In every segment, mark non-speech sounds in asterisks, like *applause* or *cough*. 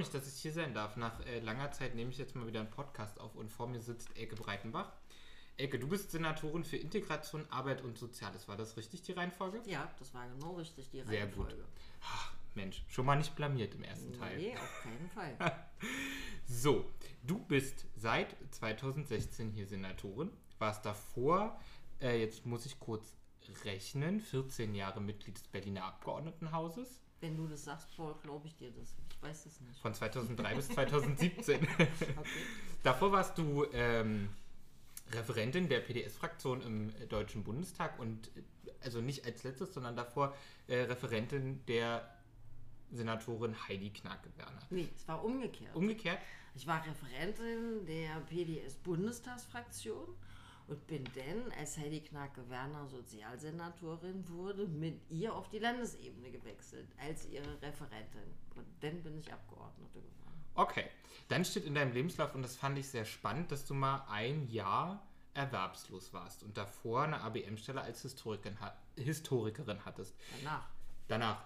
Mich, dass ich hier sein darf. Nach äh, langer Zeit nehme ich jetzt mal wieder einen Podcast auf und vor mir sitzt Elke Breitenbach. Elke, du bist Senatorin für Integration, Arbeit und Soziales. War das richtig, die Reihenfolge? Ja, das war genau richtig, die Sehr Reihenfolge. gut. Ach, Mensch, schon mal nicht blamiert im ersten Teil. Nee, auf keinen Fall. *laughs* So, du bist seit 2016 hier Senatorin, warst davor, äh, jetzt muss ich kurz rechnen, 14 Jahre Mitglied des Berliner Abgeordnetenhauses. Wenn du das sagst, Paul, glaube ich dir das. Ich weiß es nicht. Von 2003 bis 2017. Okay. *laughs* *laughs* Davor warst du ähm, Referentin der PDS-Fraktion im Deutschen Bundestag und äh, also nicht als letztes, sondern davor äh, Referentin der Senatorin Heidi Knake-Werner. Nee, es war umgekehrt. Umgekehrt, Ich war Referentin der PDS-Bundestagsfraktion und bin dann, als Heidi Knacke-Werner Sozialsenatorin wurde, mit ihr auf die Landesebene gewechselt, als ihre Referentin. Und dann bin ich Abgeordnete geworden. okay. Dann steht in deinem Lebenslauf, und das fand ich sehr spannend, dass du mal ein Jahr erwerbslos warst und davor eine ABM-Stelle als Historikerin, Historikerin hattest. Danach, Danach,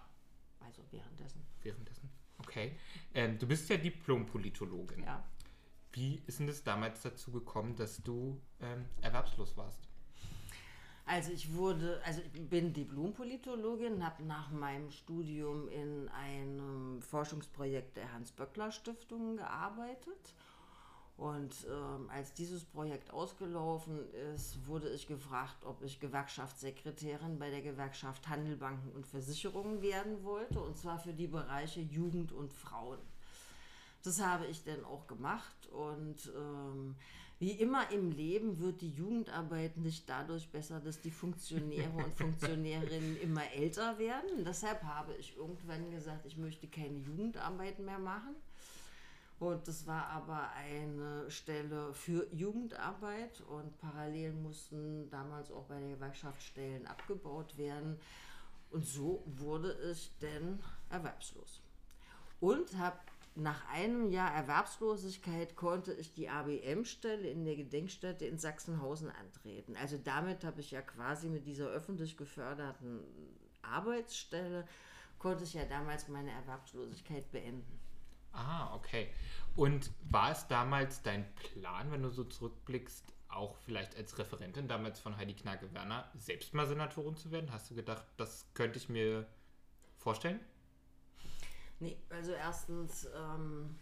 also währenddessen. währenddessen. Okay. Ähm, du bist ja Diplom-Politologin. Ja. Wie ist denn das damals dazu gekommen, dass du ähm, erwerbslos warst? Also ich wurde, also ich bin Diplompolitologin, habe nach meinem Studium in einem Forschungsprojekt der Hans-Böckler-Stiftung gearbeitet. Und ähm, als dieses Projekt ausgelaufen ist, wurde ich gefragt, ob ich Gewerkschaftssekretärin bei der Gewerkschaft Handel, Banken und Versicherungen werden wollte, und zwar für die Bereiche Jugend und Frauen. Das habe ich dann auch gemacht und ähm, wie immer im Leben wird die Jugendarbeit nicht dadurch besser, dass die Funktionäre und *laughs* Funktionärinnen immer älter werden. Deshalb habe ich irgendwann gesagt, ich möchte keine Jugendarbeit mehr machen. Und das war aber eine Stelle für Jugendarbeit und parallel mussten damals auch bei der Gewerkschaft Stellen abgebaut werden. Und so wurde ich dann erwerbslos. Und habe nach einem Jahr Erwerbslosigkeit konnte ich die ABM-Stelle in der Gedenkstätte in Sachsenhausen antreten. Also damit habe ich ja quasi mit dieser öffentlich geförderten Arbeitsstelle, konnte ich ja damals meine Erwerbslosigkeit beenden. Ah, okay. Und war es damals dein Plan, wenn du so zurückblickst, auch vielleicht als Referentin damals von Heidi Knake-Werner selbst mal Senatorin zu werden? Hast du gedacht, das könnte ich mir vorstellen? Nee, also erstens ähm,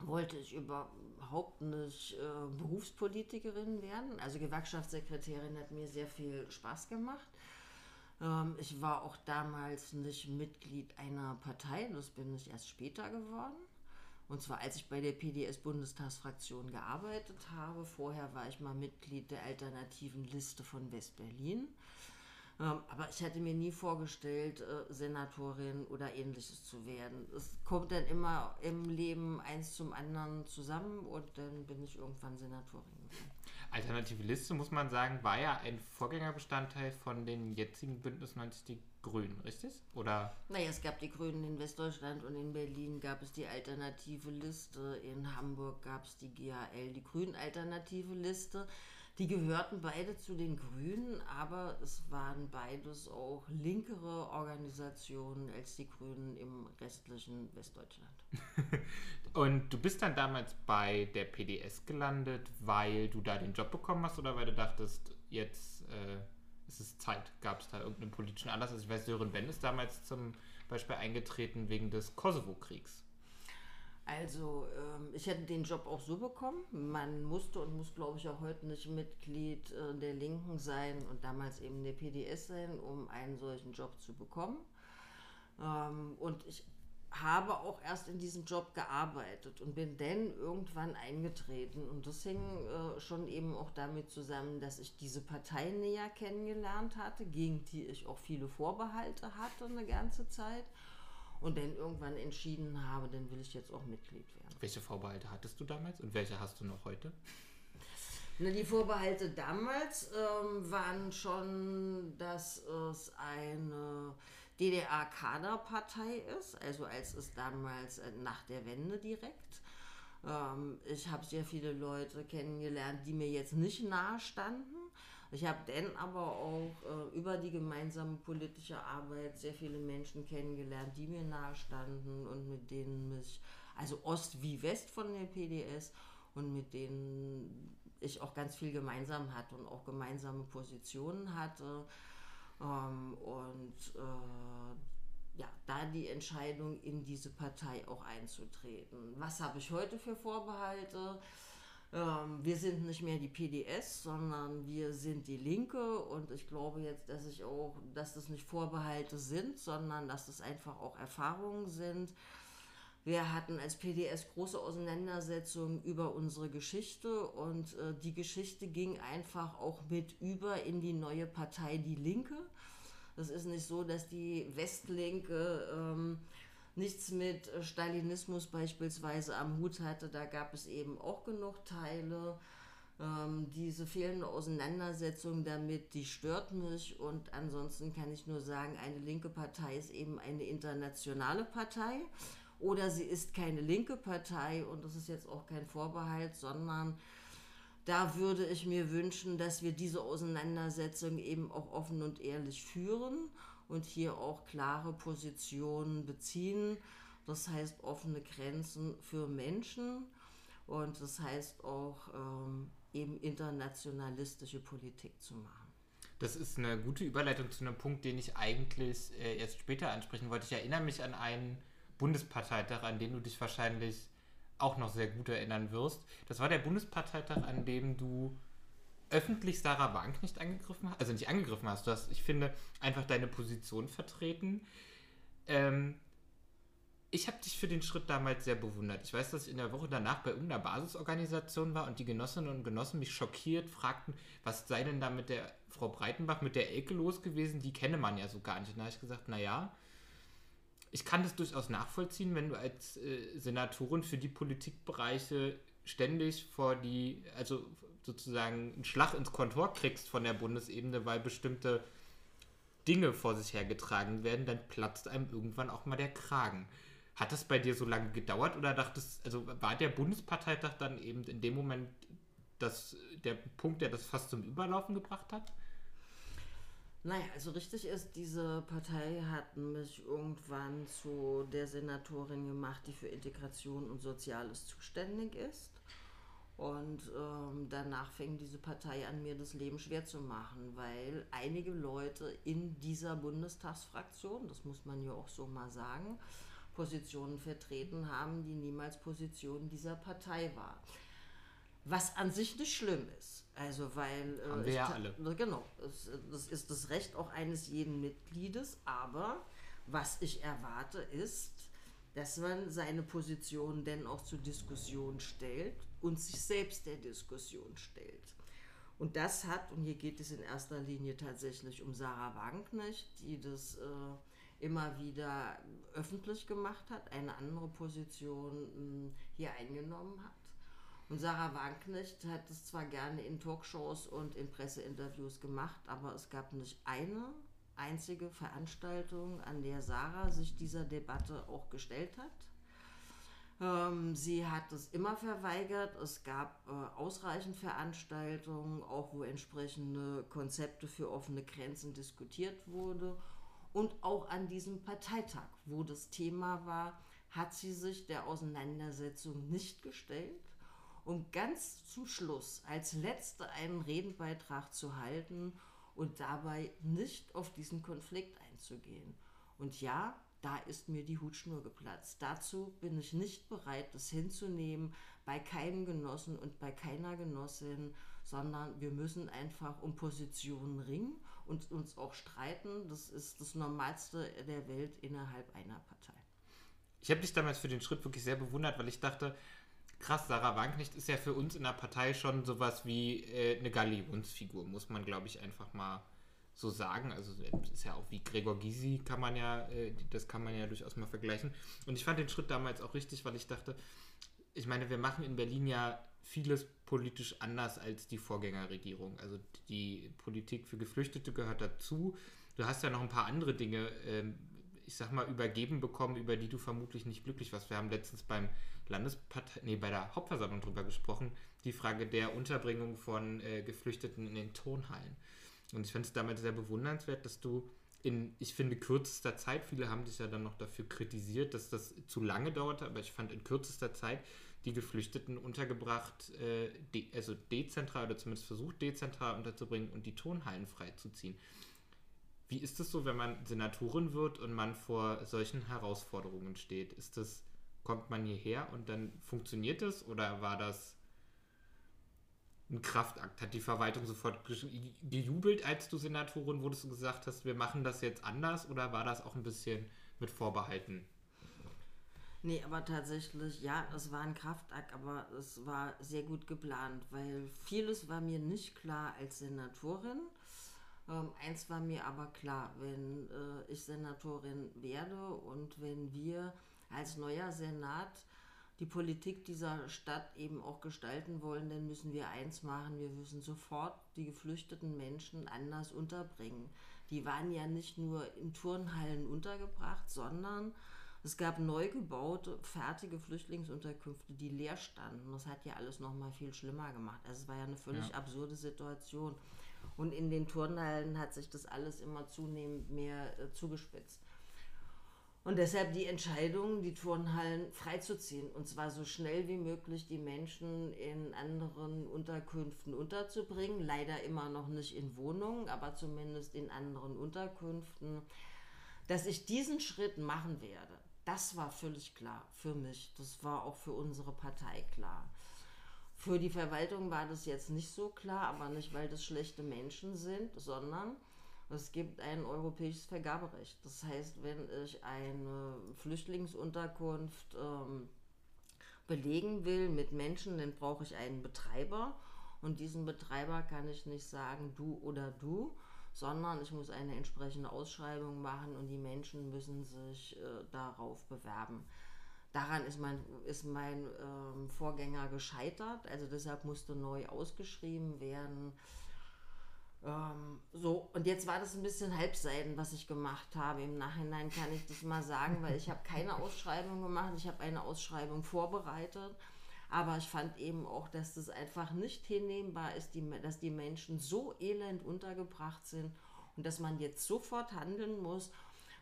wollte ich überhaupt nicht äh, Berufspolitikerin werden. Also Gewerkschaftssekretärin hat mir sehr viel Spaß gemacht. Ähm, ich war auch damals nicht Mitglied einer Partei, das bin ich erst später geworden. Und zwar als ich bei der PDS-Bundestagsfraktion gearbeitet habe. Vorher war ich mal Mitglied der alternativen Liste von West-Berlin. Ähm, aber ich hätte mir nie vorgestellt, äh, Senatorin oder ähnliches zu werden. Es kommt dann immer im Leben eins zum anderen zusammen und dann bin ich irgendwann Senatorin. Alternative Liste, muss man sagen, war ja ein Vorgängerbestandteil von den jetzigen Bündnis 90 Die Grünen, richtig? Oder Naja, es gab die Grünen in Westdeutschland und in Berlin gab es die alternative Liste. In Hamburg gab es die GAL, die Grünen-alternative Liste. Die gehörten beide zu den Grünen, aber es waren beides auch linkere Organisationen als die Grünen im restlichen Westdeutschland. *laughs* Und du bist dann damals bei der PDS gelandet, weil du da den Job bekommen hast oder weil du dachtest, jetzt äh, ist es Zeit? Gab es da irgendeinen politischen Anlass? Also ich weiß, Sören Ben ist damals zum Beispiel eingetreten wegen des Kosovo-Kriegs. Also, ähm, ich hätte den Job auch so bekommen. Man musste und muss, glaube ich, auch heute nicht Mitglied äh, der Linken sein und damals eben der PDS sein, um einen solchen Job zu bekommen. Ähm, und ich habe auch erst in diesem Job gearbeitet und bin dann irgendwann eingetreten. Und das hing äh, schon eben auch damit zusammen, dass ich diese Partei näher kennengelernt hatte, gegen die ich auch viele Vorbehalte hatte eine ganze Zeit. Und dann irgendwann entschieden habe, dann will ich jetzt auch Mitglied werden. Welche Vorbehalte hattest du damals und welche hast du noch heute? Na, die Vorbehalte damals ähm, waren schon, dass es eine DDR-Kaderpartei ist, also als es damals äh, nach der Wende direkt. Ähm, ich habe sehr viele Leute kennengelernt, die mir jetzt nicht nahe standen, Ich habe dann aber auch äh, über die gemeinsame politische Arbeit sehr viele Menschen kennengelernt, die mir nahestanden und mit denen mich, also Ost wie West von der PDS und mit denen ich auch ganz viel gemeinsam hatte und auch gemeinsame Positionen hatte. Ähm, und äh, ja, da die Entscheidung, in diese Partei auch einzutreten. Was habe ich heute für Vorbehalte? Ähm, wir sind nicht mehr die PDS, sondern wir sind die Linke und ich glaube jetzt, dass ich auch, dass das nicht Vorbehalte sind, sondern dass das einfach auch Erfahrungen sind. Wir hatten als PDS große Auseinandersetzungen über unsere Geschichte und äh, die Geschichte ging einfach auch mit über in die neue Partei Die Linke. Das ist nicht so, dass die Westlinke ähm, nichts mit äh, Stalinismus beispielsweise am Hut hatte. Da gab es eben auch genug Teile. Ähm, diese fehlende Auseinandersetzung damit, die stört mich. Und ansonsten kann ich nur sagen, eine linke Partei ist eben eine internationale Partei. Oder sie ist keine linke Partei und das ist jetzt auch kein Vorbehalt, sondern da würde ich mir wünschen, dass wir diese Auseinandersetzung eben auch offen und ehrlich führen und hier auch klare Positionen beziehen. Das heißt offene Grenzen für Menschen und das heißt auch ähm, eben internationalistische Politik zu machen. Das ist eine gute Überleitung zu einem Punkt, den ich eigentlich äh, erst später ansprechen wollte. Ich erinnere mich an einen Bundesparteitag, an den du dich wahrscheinlich auch noch sehr gut erinnern wirst. Das war der Bundesparteitag, an dem du öffentlich Sarah Wank nicht angegriffen hast, also nicht angegriffen hast, du hast, ich finde, einfach deine Position vertreten. Ähm, ich habe dich für den Schritt damals sehr bewundert. Ich weiß, dass ich in der Woche danach bei irgendeiner Basisorganisation war und die Genossinnen und Genossen mich schockiert fragten, was sei denn da mit der Frau Breitenbach, mit der Elke los gewesen? Die kenne man ja so gar nicht. Und da habe ich gesagt, naja, ich kann das durchaus nachvollziehen, wenn du als äh, Senatorin für die Politikbereiche ständig vor die, also sozusagen einen Schlag ins Kontor kriegst von der Bundesebene, weil bestimmte Dinge vor sich hergetragen werden, dann platzt einem irgendwann auch mal der Kragen. Hat das bei dir so lange gedauert oder dachtest, also war der Bundesparteitag dann eben in dem Moment das, der Punkt, der das fast zum Überlaufen gebracht hat? Naja, also richtig ist, diese Partei hat mich irgendwann zu der Senatorin gemacht, die für Integration und Soziales zuständig ist. Und ähm, danach fing diese Partei an, mir das Leben schwer zu machen, weil einige Leute in dieser Bundestagsfraktion, das muss man ja auch so mal sagen, Positionen vertreten haben, die niemals Positionen dieser Partei war. Was an sich nicht schlimm ist. Also, weil. Äh, haben wir ja alle. Genau. Das, das ist das Recht auch eines jeden Mitgliedes. Aber was ich erwarte, ist, dass man seine Position denn auch zur Diskussion stellt und sich selbst der Diskussion stellt. Und das hat, und hier geht es in erster Linie tatsächlich um Sarah Wagenknecht, die das äh, immer wieder öffentlich gemacht hat, eine andere Position äh, hier eingenommen hat. Und Sarah Wagenknecht hat es zwar gerne in Talkshows und in Presseinterviews gemacht, aber es gab nicht eine einzige Veranstaltung, an der Sarah sich dieser Debatte auch gestellt hat. Ähm, sie hat es immer verweigert. Es gab äh, ausreichend Veranstaltungen, auch wo entsprechende Konzepte für offene Grenzen diskutiert wurde. Und auch an diesem Parteitag, wo das Thema war, hat sie sich der Auseinandersetzung nicht gestellt um ganz zum Schluss als letzte einen Redenbeitrag zu halten und dabei nicht auf diesen Konflikt einzugehen. Und ja, da ist mir die Hutschnur geplatzt. Dazu bin ich nicht bereit, das hinzunehmen bei keinem Genossen und bei keiner Genossin, sondern wir müssen einfach um Positionen ringen und uns auch streiten. Das ist das Normalste der Welt innerhalb einer Partei. Ich habe dich damals für den Schritt wirklich sehr bewundert, weil ich dachte, krass, Sarah Wagenknecht ist ja für uns in der Partei schon sowas wie äh, eine Galionsfigur, muss man, glaube ich, einfach mal so sagen. Also ist ja auch wie Gregor Gysi, kann man ja, äh, das kann man ja durchaus mal vergleichen. Und ich fand den Schritt damals auch richtig, weil ich dachte, ich meine, wir machen in Berlin ja vieles politisch anders als die Vorgängerregierung. Also die Politik für Geflüchtete gehört dazu. Du hast ja noch ein paar andere Dinge ähm, ich sag mal, übergeben bekommen, über die du vermutlich nicht glücklich warst. Wir haben letztens beim Landespartei, nee, bei der Hauptversammlung drüber gesprochen, die Frage der Unterbringung von äh, Geflüchteten in den Turnhallen. Und ich fand es damals sehr bewundernswert, dass du in, ich finde, kürzester Zeit, viele haben dich ja dann noch dafür kritisiert, dass das zu lange dauerte, aber ich fand in kürzester Zeit die Geflüchteten untergebracht, äh, de, also dezentral oder zumindest versucht dezentral unterzubringen und die Turnhallen freizuziehen. Wie ist es so, wenn man Senatorin wird und man vor solchen Herausforderungen steht? Ist das, kommt man hierher und dann funktioniert es oder war das ein Kraftakt? Hat die Verwaltung sofort gejubelt, als du Senatorin wurdest und gesagt hast, wir machen das jetzt anders oder war das auch ein bisschen mit Vorbehalten? Nee, aber tatsächlich, ja, es war ein Kraftakt, aber es war sehr gut geplant, weil vieles war mir nicht klar als Senatorin. Ähm, eins war mir aber klar, wenn äh, ich Senatorin werde und wenn wir als neuer Senat die Politik dieser Stadt eben auch gestalten wollen, dann müssen wir eins machen, wir müssen sofort die geflüchteten Menschen anders unterbringen. Die waren ja nicht nur in Turnhallen untergebracht, sondern es gab neu gebaute, fertige Flüchtlingsunterkünfte, die leer standen. Das hat ja alles noch mal viel schlimmer gemacht. Also es war ja eine völlig ja. absurde Situation. Und in den Turnhallen hat sich das alles immer zunehmend mehr äh, zugespitzt. Und deshalb die Entscheidung, die Turnhallen freizuziehen. Und zwar so schnell wie möglich die Menschen in anderen Unterkünften unterzubringen. Leider immer noch nicht in Wohnungen, aber zumindest in anderen Unterkünften. Dass ich diesen Schritt machen werde, das war völlig klar für mich. Das war auch für unsere Partei klar. Für die Verwaltung war das jetzt nicht so klar, aber nicht, weil das schlechte Menschen sind, sondern es gibt ein europäisches Vergaberecht. Das heißt, wenn ich eine Flüchtlingsunterkunft ähm, belegen will mit Menschen, dann brauche ich einen Betreiber. Und diesen Betreiber kann ich nicht sagen, du oder du, sondern ich muss eine entsprechende Ausschreibung machen und die Menschen müssen sich äh, darauf bewerben. Daran ist mein, ist mein ähm, Vorgänger gescheitert, also deshalb musste neu ausgeschrieben werden. Ähm, so, und jetzt war das ein bisschen Halbseiden, was ich gemacht habe. Im Nachhinein kann ich das mal sagen, weil ich habe keine Ausschreibung gemacht, ich habe eine Ausschreibung vorbereitet. Aber ich fand eben auch, dass das einfach nicht hinnehmbar ist, die, dass die Menschen so elend untergebracht sind und dass man jetzt sofort handeln muss.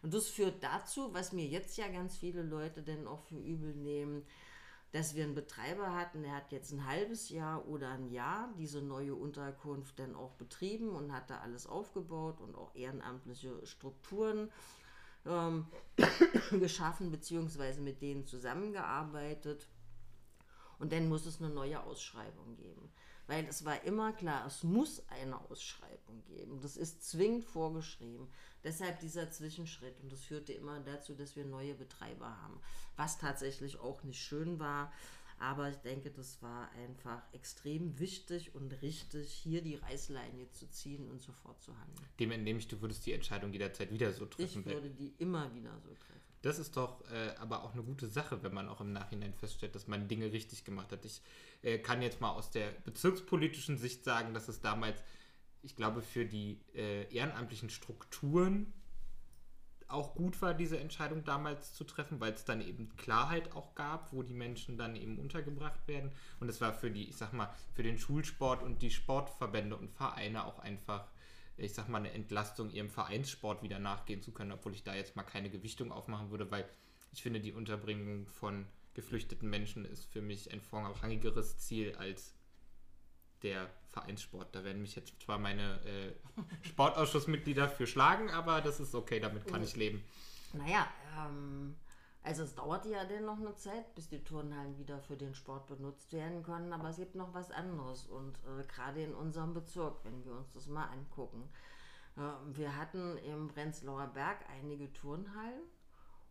Und das führt dazu, was mir jetzt ja ganz viele Leute denn auch für übel nehmen, dass wir einen Betreiber hatten, der hat jetzt ein halbes Jahr oder ein Jahr diese neue Unterkunft dann auch betrieben und hat da alles aufgebaut und auch ehrenamtliche Strukturen ähm, *coughs* geschaffen, beziehungsweise mit denen zusammengearbeitet. Und dann muss es eine neue Ausschreibung geben. Weil es war immer klar, es muss eine Ausschreibung geben. Das ist zwingend vorgeschrieben. Deshalb dieser Zwischenschritt. Und das führte immer dazu, dass wir neue Betreiber haben. Was tatsächlich auch nicht schön war. Aber ich denke, das war einfach extrem wichtig und richtig, hier die Reißleine zu ziehen und sofort zu handeln. Dem entnehme ich, du würdest die Entscheidung jederzeit wieder so treffen. Ich würde die immer wieder so treffen. Das ist doch äh, aber auch eine gute Sache, wenn man auch im Nachhinein feststellt, dass man Dinge richtig gemacht hat. Ich äh, kann jetzt mal aus der bezirkspolitischen Sicht sagen, dass es damals ich glaube, für die äh, ehrenamtlichen Strukturen auch gut war, diese Entscheidung damals zu treffen, weil es dann eben Klarheit auch gab, wo die Menschen dann eben untergebracht werden. Und es war für die, ich sag mal, für den Schulsport und die Sportverbände und Vereine auch einfach, ich sag mal, eine Entlastung, ihrem Vereinssport wieder nachgehen zu können, obwohl ich da jetzt mal keine Gewichtung aufmachen würde, weil ich finde, die Unterbringung von geflüchteten Menschen ist für mich ein vorrangigeres Ziel als der Vereinssport. Da werden mich jetzt zwar meine äh, *laughs* Sportausschussmitglieder für schlagen, aber das ist okay, damit kann ich leben. Naja, ähm, also es dauert ja dann noch eine Zeit, bis die Turnhallen wieder für den Sport benutzt werden können, aber es gibt noch was anderes und äh, gerade in unserem Bezirk, wenn wir uns das mal angucken. Äh, wir hatten im Prenzlauer Berg einige Turnhallen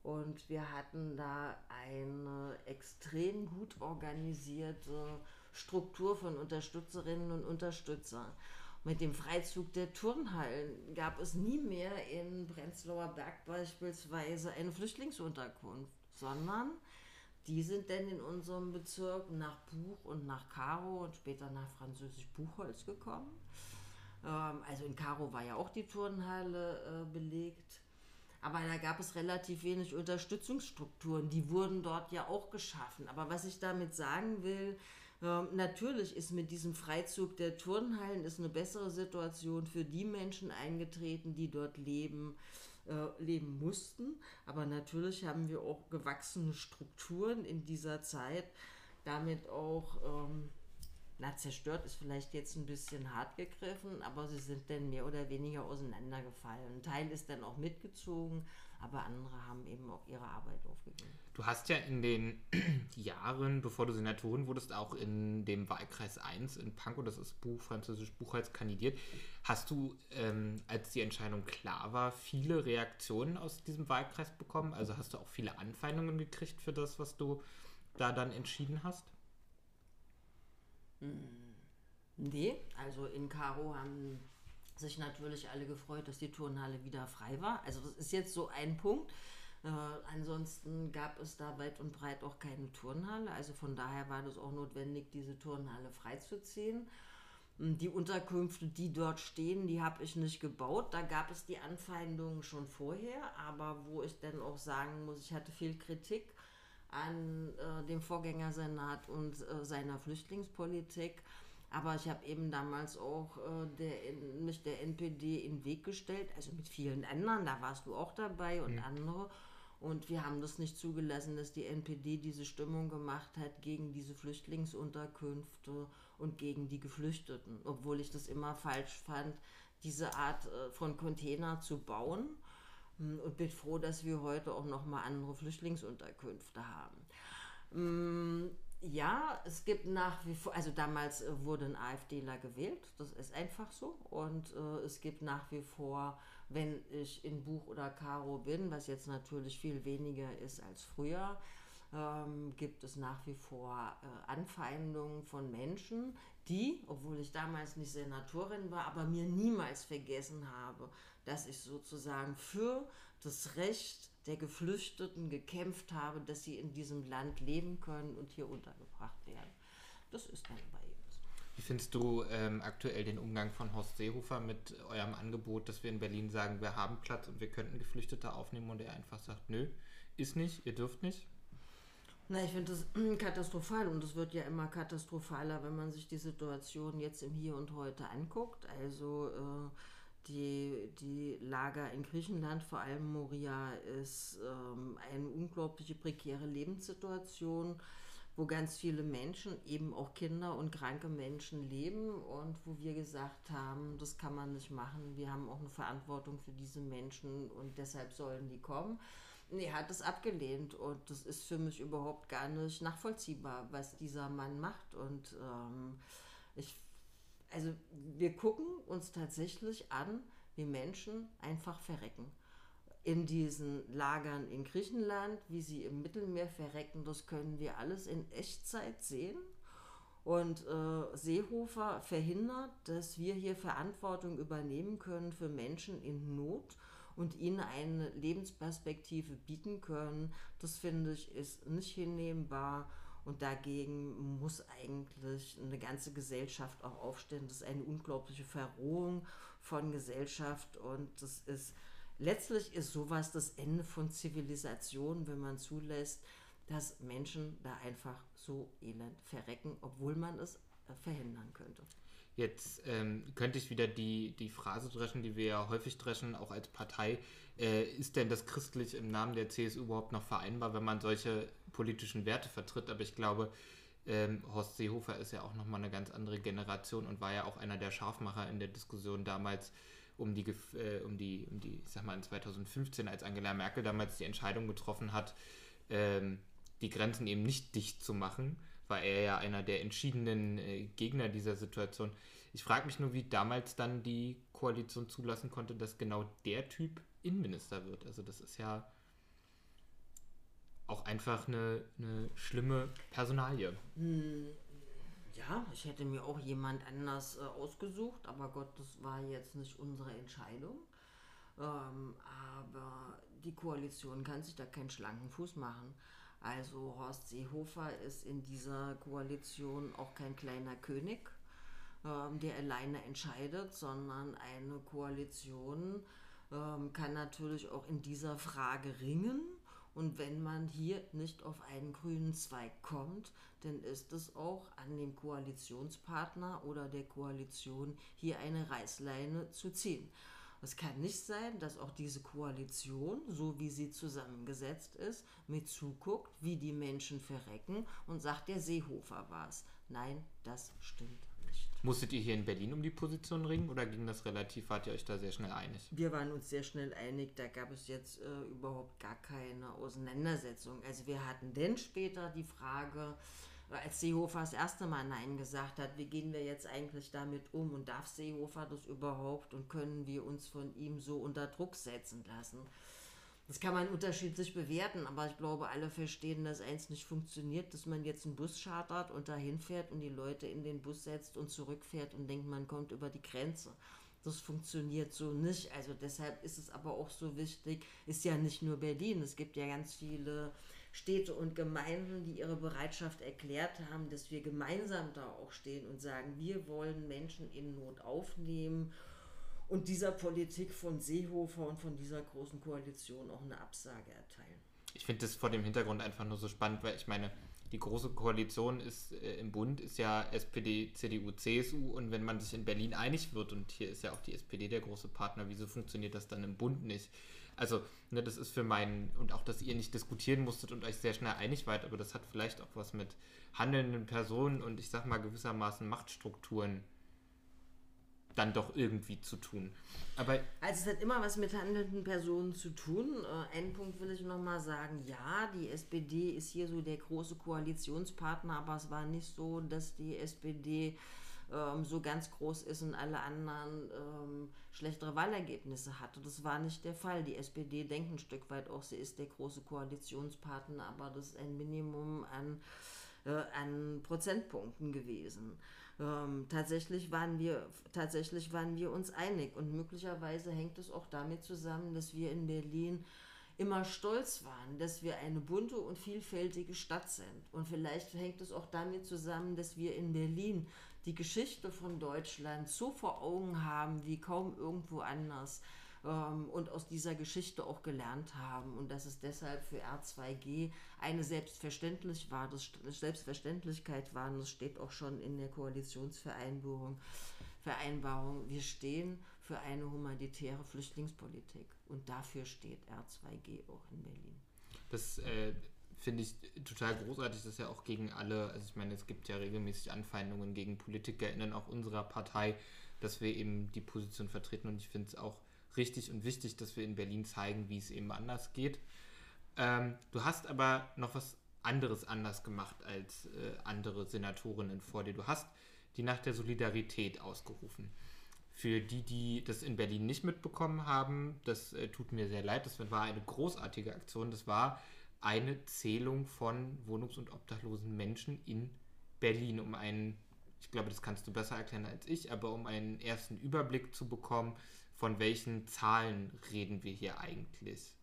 und wir hatten da eine extrem gut organisierte Struktur von Unterstützerinnen und Unterstützern. Mit dem Freizug der Turnhallen gab es nie mehr in Prenzlauer Berg beispielsweise eine Flüchtlingsunterkunft, sondern die sind dann in unserem Bezirk nach Buch und nach Karo und später nach Französisch Buchholz gekommen. Ähm, also in Karo war ja auch die Turnhalle äh, belegt. Aber da gab es relativ wenig Unterstützungsstrukturen. Die wurden dort ja auch geschaffen. Aber was ich damit sagen will, äh, natürlich ist mit diesem Freizug der Turnhallen ist eine bessere Situation für die Menschen eingetreten, die dort leben, äh, leben mussten. Aber natürlich haben wir auch gewachsene Strukturen in dieser Zeit, damit auch ähm, na, zerstört ist vielleicht jetzt ein bisschen hart gegriffen, aber sie sind dann mehr oder weniger auseinandergefallen. Ein Teil ist dann auch mitgezogen, aber andere haben eben auch ihre Arbeit aufgegeben. Du hast ja in den *clears throat* Jahren, bevor du Senatorin wurdest, auch in dem Wahlkreis 1 in Pankow, das ist Buch, französisch Buchholz, kandidiert. Hast du, ähm, als die Entscheidung klar war, viele Reaktionen aus diesem Wahlkreis bekommen? Also hast du auch viele Anfeindungen gekriegt für das, was du da dann entschieden hast? Hm, nee, also in Karo haben sich natürlich alle gefreut, dass die Turnhalle wieder frei war. Also das ist jetzt so ein Punkt. Äh, ansonsten gab es da weit und breit auch keine Turnhalle. Also von daher war das auch notwendig, diese Turnhalle freizuziehen. Die Unterkünfte, die dort stehen, die habe ich nicht gebaut. Da gab es die Anfeindungen schon vorher, aber wo ich dann auch sagen muss, ich hatte viel Kritik an äh, dem Vorgängersenat und äh, seiner Flüchtlingspolitik. Aber ich habe eben damals auch äh, der, mich der NPD in den Weg gestellt, also mit vielen anderen, da warst du auch dabei und mhm. andere. Und wir haben das nicht zugelassen, dass die NPD diese Stimmung gemacht hat gegen diese Flüchtlingsunterkünfte und gegen die Geflüchteten. Obwohl ich das immer falsch fand, diese Art äh, von Container zu bauen hm, und bin froh, dass wir heute auch noch mal andere Flüchtlingsunterkünfte haben. Ja, es gibt nach wie vor, also damals äh, wurde ein AfDler gewählt, das ist einfach so. Und äh, es gibt nach wie vor, wenn ich in Buch oder Karo bin, was jetzt natürlich viel weniger ist als früher, ähm, gibt es nach wie vor äh, Anfeindungen von Menschen, die, obwohl ich damals nicht Senatorin war, aber mir niemals vergessen habe, dass ich sozusagen für das Recht der Geflüchteten gekämpft habe, dass sie in diesem Land leben können und hier untergebracht werden. Das ist dann bei ihm. Wie findest du ähm, aktuell den Umgang von Horst Seehofer mit eurem Angebot, dass wir in Berlin sagen, wir haben Platz und wir könnten Geflüchtete aufnehmen und er einfach sagt, nö, ist nicht, ihr dürft nicht? Na, ich finde das *clears throat* katastrophal und es wird ja immer katastrophaler, wenn man sich die Situation jetzt im Hier und Heute anguckt. Also äh, die, die Lager in Griechenland, vor allem Moria, ist ähm, eine unglaubliche prekäre Lebenssituation, wo ganz viele Menschen, eben auch Kinder und kranke Menschen leben und wo wir gesagt haben, das kann man nicht machen. Wir haben auch eine Verantwortung für diese Menschen und deshalb sollen die kommen. Nee, hat es abgelehnt und das ist für mich überhaupt gar nicht nachvollziehbar, was dieser Mann macht. Und ähm, ich, also wir gucken uns tatsächlich an, wie Menschen einfach verrecken. In diesen Lagern in Griechenland, wie sie im Mittelmeer verrecken, das können wir alles in Echtzeit sehen. Und äh, Seehofer verhindert, dass wir hier Verantwortung übernehmen können für Menschen in Not und ihnen eine Lebensperspektive bieten können, das finde ich ist nicht hinnehmbar. Und dagegen muss eigentlich eine ganze Gesellschaft auch aufstehen. Das ist eine unglaubliche Verrohung von Gesellschaft und das ist letztlich ist sowas das Ende von Zivilisation, wenn man zulässt, dass Menschen da einfach so elend verrecken, obwohl man es äh, verhindern könnte. Jetzt ähm, könnte ich wieder die, die Phrase dreschen, die wir ja häufig dreschen, auch als Partei. Äh, ist denn das christlich im Namen der CSU überhaupt noch vereinbar, wenn man solche politischen Werte vertritt? Aber ich glaube, ähm, Horst Seehofer ist ja auch nochmal eine ganz andere Generation und war ja auch einer der Scharfmacher in der Diskussion damals um die, äh, um die, um die, ich sag mal, in 2015, als Angela Merkel damals die Entscheidung getroffen hat, ähm, die Grenzen eben nicht dicht zu machen war er ja einer der entschiedenen äh, Gegner dieser Situation. Ich frage mich nur, wie damals dann die Koalition zulassen konnte, dass genau der Typ Innenminister wird. Also das ist ja auch einfach eine, eine schlimme Personalie. Hm, ja, ich hätte mir auch jemand anders äh, ausgesucht, aber Gott, das war jetzt nicht unsere Entscheidung. Ähm, aber die Koalition kann sich da keinen schlanken Fuß machen. Also Horst Seehofer ist in dieser Koalition auch kein kleiner König, ähm, der alleine entscheidet, sondern eine Koalition, ähm, kann natürlich auch in dieser Frage ringen. Und wenn man hier nicht auf einen grünen Zweig kommt, dann ist es auch an dem Koalitionspartner oder der Koalition hier eine Reißleine zu ziehen. Es kann nicht sein, dass auch diese Koalition, so wie sie zusammengesetzt ist, mit zuguckt, wie die Menschen verrecken und sagt, der Seehofer war es. Nein, das stimmt nicht. Musstet ihr hier in Berlin um die Position ringen oder ging das relativ, wart ihr euch da sehr schnell einig? Wir waren uns sehr schnell einig, da gab es jetzt äh, überhaupt gar keine Auseinandersetzung. Also wir hatten denn später die Frage, als Seehofer das erste Mal Nein gesagt hat, wie gehen wir jetzt eigentlich damit um und darf Seehofer das überhaupt und können wir uns von ihm so unter Druck setzen lassen? Das kann man unterschiedlich bewerten, aber ich glaube, alle verstehen, dass eins nicht funktioniert, dass man jetzt einen Bus chartert und dahin fährt und die Leute in den Bus setzt und zurückfährt und denkt, man kommt über die Grenze. Das funktioniert so nicht. Also deshalb ist es aber auch so wichtig, ist ja nicht nur Berlin, es gibt ja ganz viele Städte und Gemeinden, die ihre Bereitschaft erklärt haben, dass wir gemeinsam da auch stehen und sagen, wir wollen Menschen in Not aufnehmen und dieser Politik von Seehofer und von dieser großen Koalition auch eine Absage erteilen. Ich finde das vor dem Hintergrund einfach nur so spannend, weil ich meine, die große Koalition ist äh, im Bund ist ja SPD, CDU, CSU und wenn man sich in Berlin einig wird und hier ist ja auch die SPD der große Partner, wieso funktioniert das dann im Bund nicht? Also, ne, das ist für meinen, und auch, dass ihr nicht diskutieren musstet und euch sehr schnell einig wart, aber das hat vielleicht auch was mit handelnden Personen und ich sag mal gewissermaßen Machtstrukturen dann doch irgendwie zu tun. Aber also es hat immer was mit handelnden Personen zu tun. Äh, einen Punkt will ich nochmal sagen, ja, die SPD ist hier so der große Koalitionspartner, aber es war nicht so, dass die SPD ähm, so ganz groß ist und alle anderen ähm, schlechtere Wahlergebnisse hatte. Das war nicht der Fall. Die SPD denkt ein Stück weit auch, sie ist der große Koalitionspartner, aber das ist ein Minimum an, äh, an Prozentpunkten gewesen. Ähm, tatsächlich, waren wir, tatsächlich waren wir uns einig und möglicherweise hängt es auch damit zusammen, dass wir in Berlin immer stolz waren, dass wir eine bunte und vielfältige Stadt sind. Und vielleicht hängt es auch damit zusammen, dass wir in Berlin die Geschichte von Deutschland so vor Augen haben wie kaum irgendwo anders ähm, und aus dieser Geschichte auch gelernt haben und dass es deshalb für R2G eine Selbstverständlich war, das Selbstverständlichkeit war und das steht auch schon in der Koalitionsvereinbarung. Vereinbarung. Wir stehen für eine humanitäre Flüchtlingspolitik und dafür steht R2G auch in Berlin. Das äh, finde ich total großartig, dass ja auch gegen alle, also ich meine, es gibt ja regelmäßig Anfeindungen gegen PolitikerInnen auch unserer Partei, dass wir eben die Position vertreten und ich finde es auch richtig und wichtig, dass wir in Berlin zeigen, wie es eben anders geht. Ähm, du hast aber noch was anderes anders gemacht als äh, andere Senatorinnen vor dir. Du hast die Nacht der Solidarität ausgerufen. Für die, die das in Berlin nicht mitbekommen haben, das äh, tut mir sehr leid, das war eine großartige Aktion. Das war eine Zählung von wohnungs- und obdachlosen Menschen in Berlin, um einen, ich glaube, das kannst du besser erklären als ich, aber um einen ersten Überblick zu bekommen, von welchen Zahlen reden wir hier eigentlich?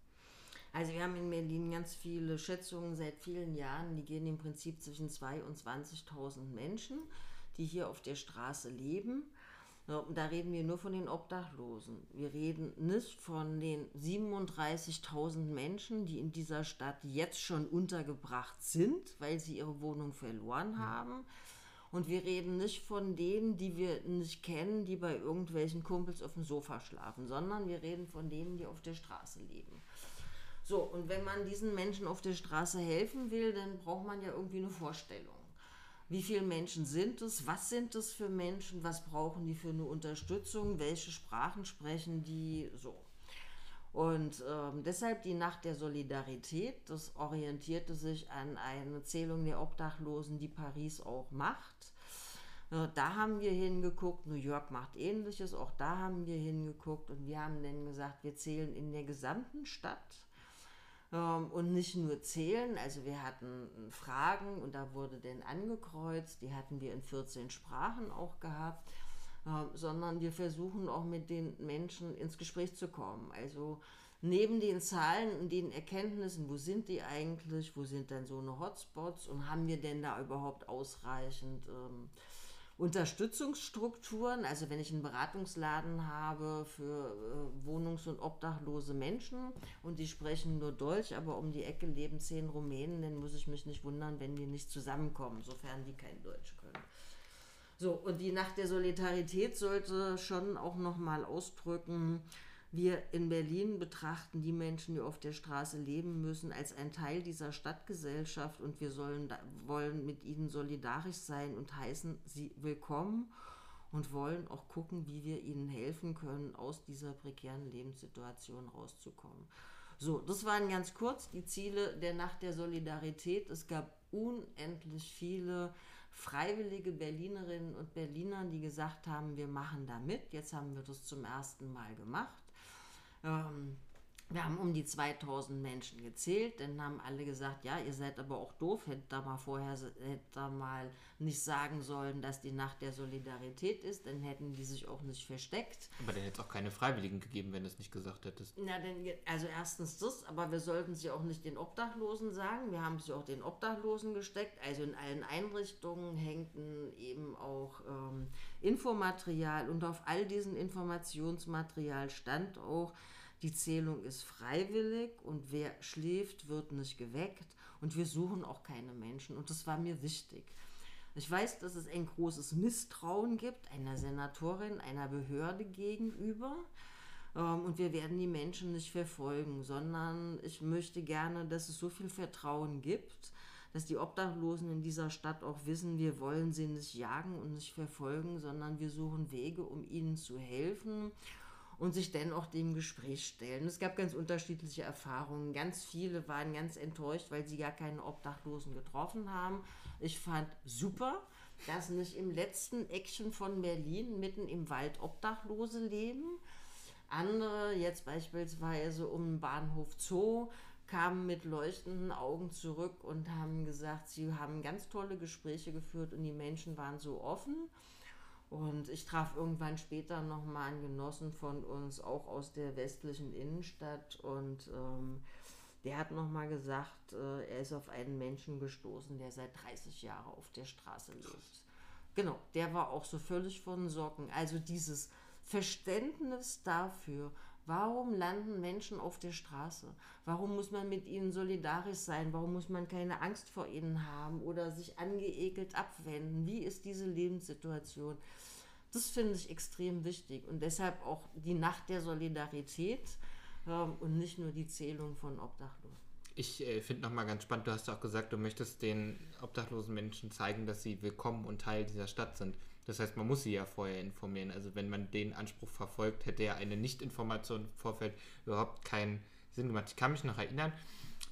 Also wir haben in Berlin ganz viele Schätzungen seit vielen Jahren, die gehen im Prinzip zwischen 2.000 und 20.000 Menschen, die hier auf der Straße leben. Da reden wir nur von den Obdachlosen. Wir reden nicht von den 37.000 Menschen, die in dieser Stadt jetzt schon untergebracht sind, weil sie ihre Wohnung verloren haben. Und wir reden nicht von denen, die wir nicht kennen, die bei irgendwelchen Kumpels auf dem Sofa schlafen, sondern wir reden von denen, die auf der Straße leben. So, und wenn man diesen Menschen auf der Straße helfen will, dann braucht man ja irgendwie eine Vorstellung. Wie viele Menschen sind es? Was sind es für Menschen? Was brauchen die für eine Unterstützung? Welche Sprachen sprechen die? So. Und ähm, deshalb die Nacht der Solidarität, das orientierte sich an eine Zählung der Obdachlosen, die Paris auch macht. Da haben wir hingeguckt, New York macht ähnliches, auch da haben wir hingeguckt und wir haben dann gesagt, wir zählen in der gesamten Stadt ähm, und nicht nur zählen. Also wir hatten Fragen und da wurde dann angekreuzt, die hatten wir in 14 Sprachen auch gehabt sondern wir versuchen auch mit den Menschen ins Gespräch zu kommen. Also neben den Zahlen und den Erkenntnissen, wo sind die eigentlich, wo sind denn so eine Hotspots und haben wir denn da überhaupt ausreichend ähm, Unterstützungsstrukturen, also wenn ich einen Beratungsladen habe für äh, wohnungs- und obdachlose Menschen und die sprechen nur Deutsch, aber um die Ecke leben zehn Rumänen, dann muss ich mich nicht wundern, wenn die nicht zusammenkommen, sofern die kein Deutsch können. So, und die Nacht der Solidarität sollte schon auch nochmal ausdrücken, wir in Berlin betrachten die Menschen, die auf der Straße leben müssen, als ein Teil dieser Stadtgesellschaft und wir sollen, wollen mit ihnen solidarisch sein und heißen sie willkommen und wollen auch gucken, wie wir ihnen helfen können, aus dieser prekären Lebenssituation rauszukommen. So, das waren ganz kurz die Ziele der Nacht der Solidarität. Es gab unendlich viele freiwillige Berlinerinnen und Berliner, die gesagt haben, wir machen da mit. Jetzt haben wir das zum ersten Mal gemacht. Ähm, wir haben um die 2000 Menschen gezählt, dann haben alle gesagt, ja, ihr seid aber auch doof, hättet da mal vorher hättet da mal nicht sagen sollen, dass die Nacht der Solidarität ist, dann hätten die sich auch nicht versteckt. Aber dann hätte es auch keine Freiwilligen gegeben, wenn du es nicht gesagt hättest. Na, denn, also erstens das, aber wir sollten sie auch nicht den Obdachlosen sagen. Wir haben sie auch den Obdachlosen gesteckt. Also in allen Einrichtungen hängten eben auch ähm, Infomaterial und auf all diesen Informationsmaterial stand auch, die Zählung ist freiwillig und wer schläft, wird nicht geweckt und wir suchen auch keine Menschen und das war mir wichtig. Ich weiß, dass es ein großes Misstrauen gibt, einer Senatorin, einer Behörde gegenüber. Ähm, und wir werden die Menschen nicht verfolgen, sondern ich möchte gerne, dass es so viel Vertrauen gibt, dass die Obdachlosen in dieser Stadt auch wissen, wir wollen sie nicht jagen und nicht verfolgen, sondern wir suchen Wege, um ihnen zu helfen und sich dennoch dem Gespräch stellen. Es gab ganz unterschiedliche Erfahrungen. Ganz viele waren ganz enttäuscht, weil sie gar keine Obdachlosen getroffen haben. Ich fand super, dass nicht im letzten Eckchen von Berlin mitten im Wald Obdachlose leben. Andere, jetzt beispielsweise um den Bahnhof Zoo, kamen mit leuchtenden Augen zurück und haben gesagt, sie haben ganz tolle Gespräche geführt und die Menschen waren so offen. Und ich traf irgendwann später nochmal einen Genossen von uns, auch aus der westlichen Innenstadt. Und ähm, der hat nochmal gesagt, äh, er ist auf einen Menschen gestoßen, der seit 30 Jahren auf der Straße lebt. Genau, der war auch so völlig von Socken. Also dieses Verständnis dafür, Warum landen Menschen auf der Straße? Warum muss man mit ihnen solidarisch sein? Warum muss man keine Angst vor ihnen haben oder sich angeekelt abwenden? Wie ist diese Lebenssituation? Das finde ich extrem wichtig und deshalb auch die Nacht der Solidarität ähm, und nicht nur die Zählung von Obdachlosen. Ich äh, finde nochmal ganz spannend, du hast auch gesagt, du möchtest den obdachlosen Menschen zeigen, dass sie willkommen und Teil dieser Stadt sind. Das heißt, man muss sie ja vorher informieren. Also wenn man den Anspruch verfolgt, hätte ja eine Nichtinformation im Vorfeld überhaupt keinen Sinn gemacht. Ich kann mich noch erinnern,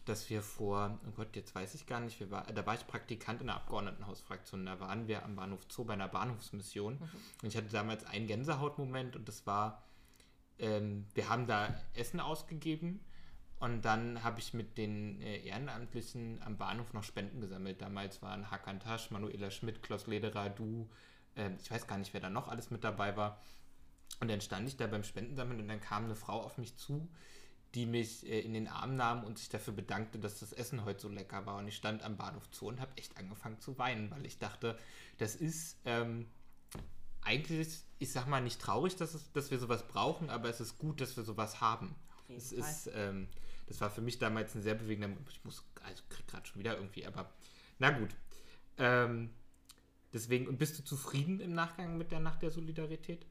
dass wir vor, oh Gott, jetzt weiß ich gar nicht, war, da war ich Praktikant in der Abgeordnetenhausfraktion. Da waren wir am Bahnhof Zoo bei einer Bahnhofsmission. Mhm. Und ich hatte damals einen Gänsehautmoment und das war, ähm, wir haben da Essen ausgegeben und dann habe ich mit den äh, Ehrenamtlichen am Bahnhof noch Spenden gesammelt. Damals waren Hakan Tasch, Manuela Schmidt, Klaus Lederer, du, äh, ich weiß gar nicht, wer da noch alles mit dabei war. Und dann stand ich da beim Spendensammeln und dann kam eine Frau auf mich zu, die mich äh, in den Arm nahm und sich dafür bedankte, dass das Essen heute so lecker war. Und ich stand am Bahnhof Zoo und habe echt angefangen zu weinen, weil ich dachte, das ist ähm, eigentlich, ich sag mal, nicht traurig, dass, es, dass wir sowas brauchen, aber es ist gut, dass wir sowas haben. Es ist, ähm, das war für mich damals ein sehr bewegender, ich muss, also krieg gerade schon wieder irgendwie, aber na gut. Ähm, Deswegen, und bist du zufrieden im Nachgang mit der Nacht der Solidarität?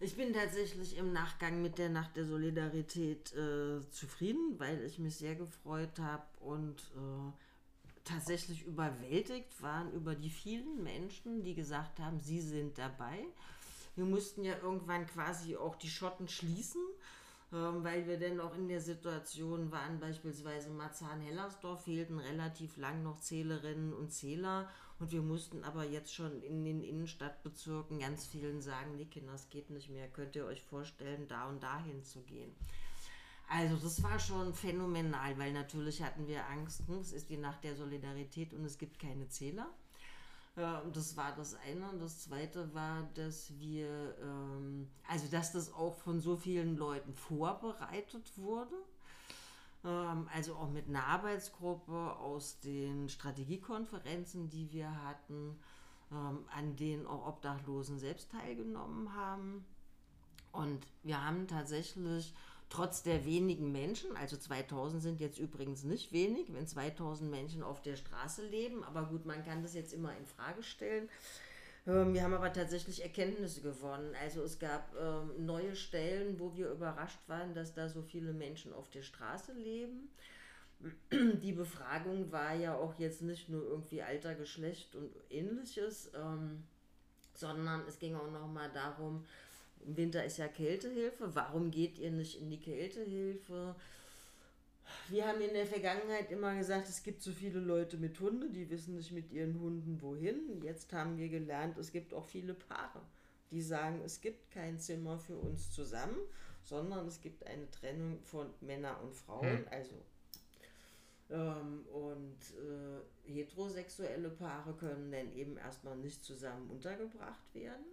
Ich bin tatsächlich im Nachgang mit der Nacht der Solidarität äh, zufrieden, weil ich mich sehr gefreut habe und äh, tatsächlich überwältigt waren über die vielen Menschen, die gesagt haben, sie sind dabei. Wir mussten ja irgendwann quasi auch die Schotten schließen, äh, weil wir dann auch in der Situation waren, beispielsweise Marzahn-Hellersdorf fehlten relativ lang noch Zählerinnen und Zähler und wir mussten aber jetzt schon in den Innenstadtbezirken ganz vielen sagen, nee Kinder, das geht nicht mehr, könnt ihr euch vorstellen, da und dahin zu gehen. Also das war schon phänomenal, weil natürlich hatten wir Angst, hm, es ist die Nacht der Solidarität und es gibt keine Zähler. Das war das eine. Und das zweite war, dass wir, ähm, also dass das auch von so vielen Leuten vorbereitet wurde. Ähm, also auch mit einer Arbeitsgruppe aus den Strategiekonferenzen, die wir hatten. ähm, an denen auch Obdachlosen selbst teilgenommen haben. Und wir haben tatsächlich trotz der wenigen Menschen, also 2000 sind jetzt übrigens nicht wenig, wenn 2000 Menschen auf der Straße leben, aber gut, man kann das jetzt immer in Frage stellen. Ähm, wir haben aber tatsächlich Erkenntnisse gewonnen. Also es gab ähm, neue Stellen, wo wir überrascht waren, dass da so viele Menschen auf der Straße leben. *clears throat* Die Befragung war ja auch jetzt nicht nur irgendwie Alter, Geschlecht und ähnliches, ähm, sondern es ging auch nochmal darum, im Winter ist ja Kältehilfe. Warum geht ihr nicht in die Kältehilfe? Wir haben in der Vergangenheit immer gesagt, es gibt so viele Leute mit Hunden, die wissen nicht mit ihren Hunden wohin. Jetzt haben wir gelernt, es gibt auch viele Paare, die sagen, es gibt kein Zimmer für uns zusammen, sondern es gibt eine Trennung von Männern und Frauen, hm. also ähm, und äh, heterosexuelle Paare können dann eben erstmal nicht zusammen untergebracht werden.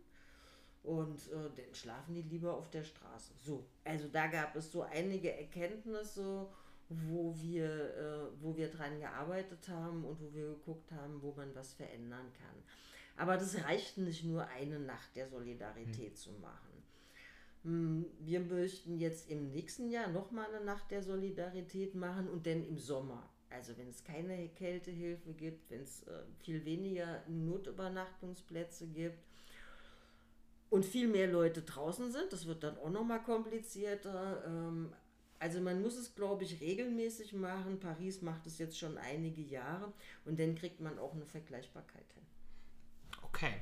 Und äh, dann schlafen die lieber auf der Straße. So, also da gab es so einige Erkenntnisse, wo wir, äh, wo wir dran gearbeitet haben und wo wir geguckt haben, wo man was verändern kann. Aber das reicht nicht nur eine Nacht der Solidarität mhm. zu machen. Hm, wir möchten jetzt im nächsten Jahr nochmal eine Nacht der Solidarität machen und dann im Sommer. Also wenn es keine Kältehilfe gibt, wenn es äh, viel weniger Notübernachtungsplätze gibt und viel mehr Leute draußen sind. Das wird dann auch nochmal komplizierter. Ähm, also man muss es, glaube ich, regelmäßig machen. Paris macht es jetzt schon einige Jahre und dann kriegt man auch eine Vergleichbarkeit hin. Okay,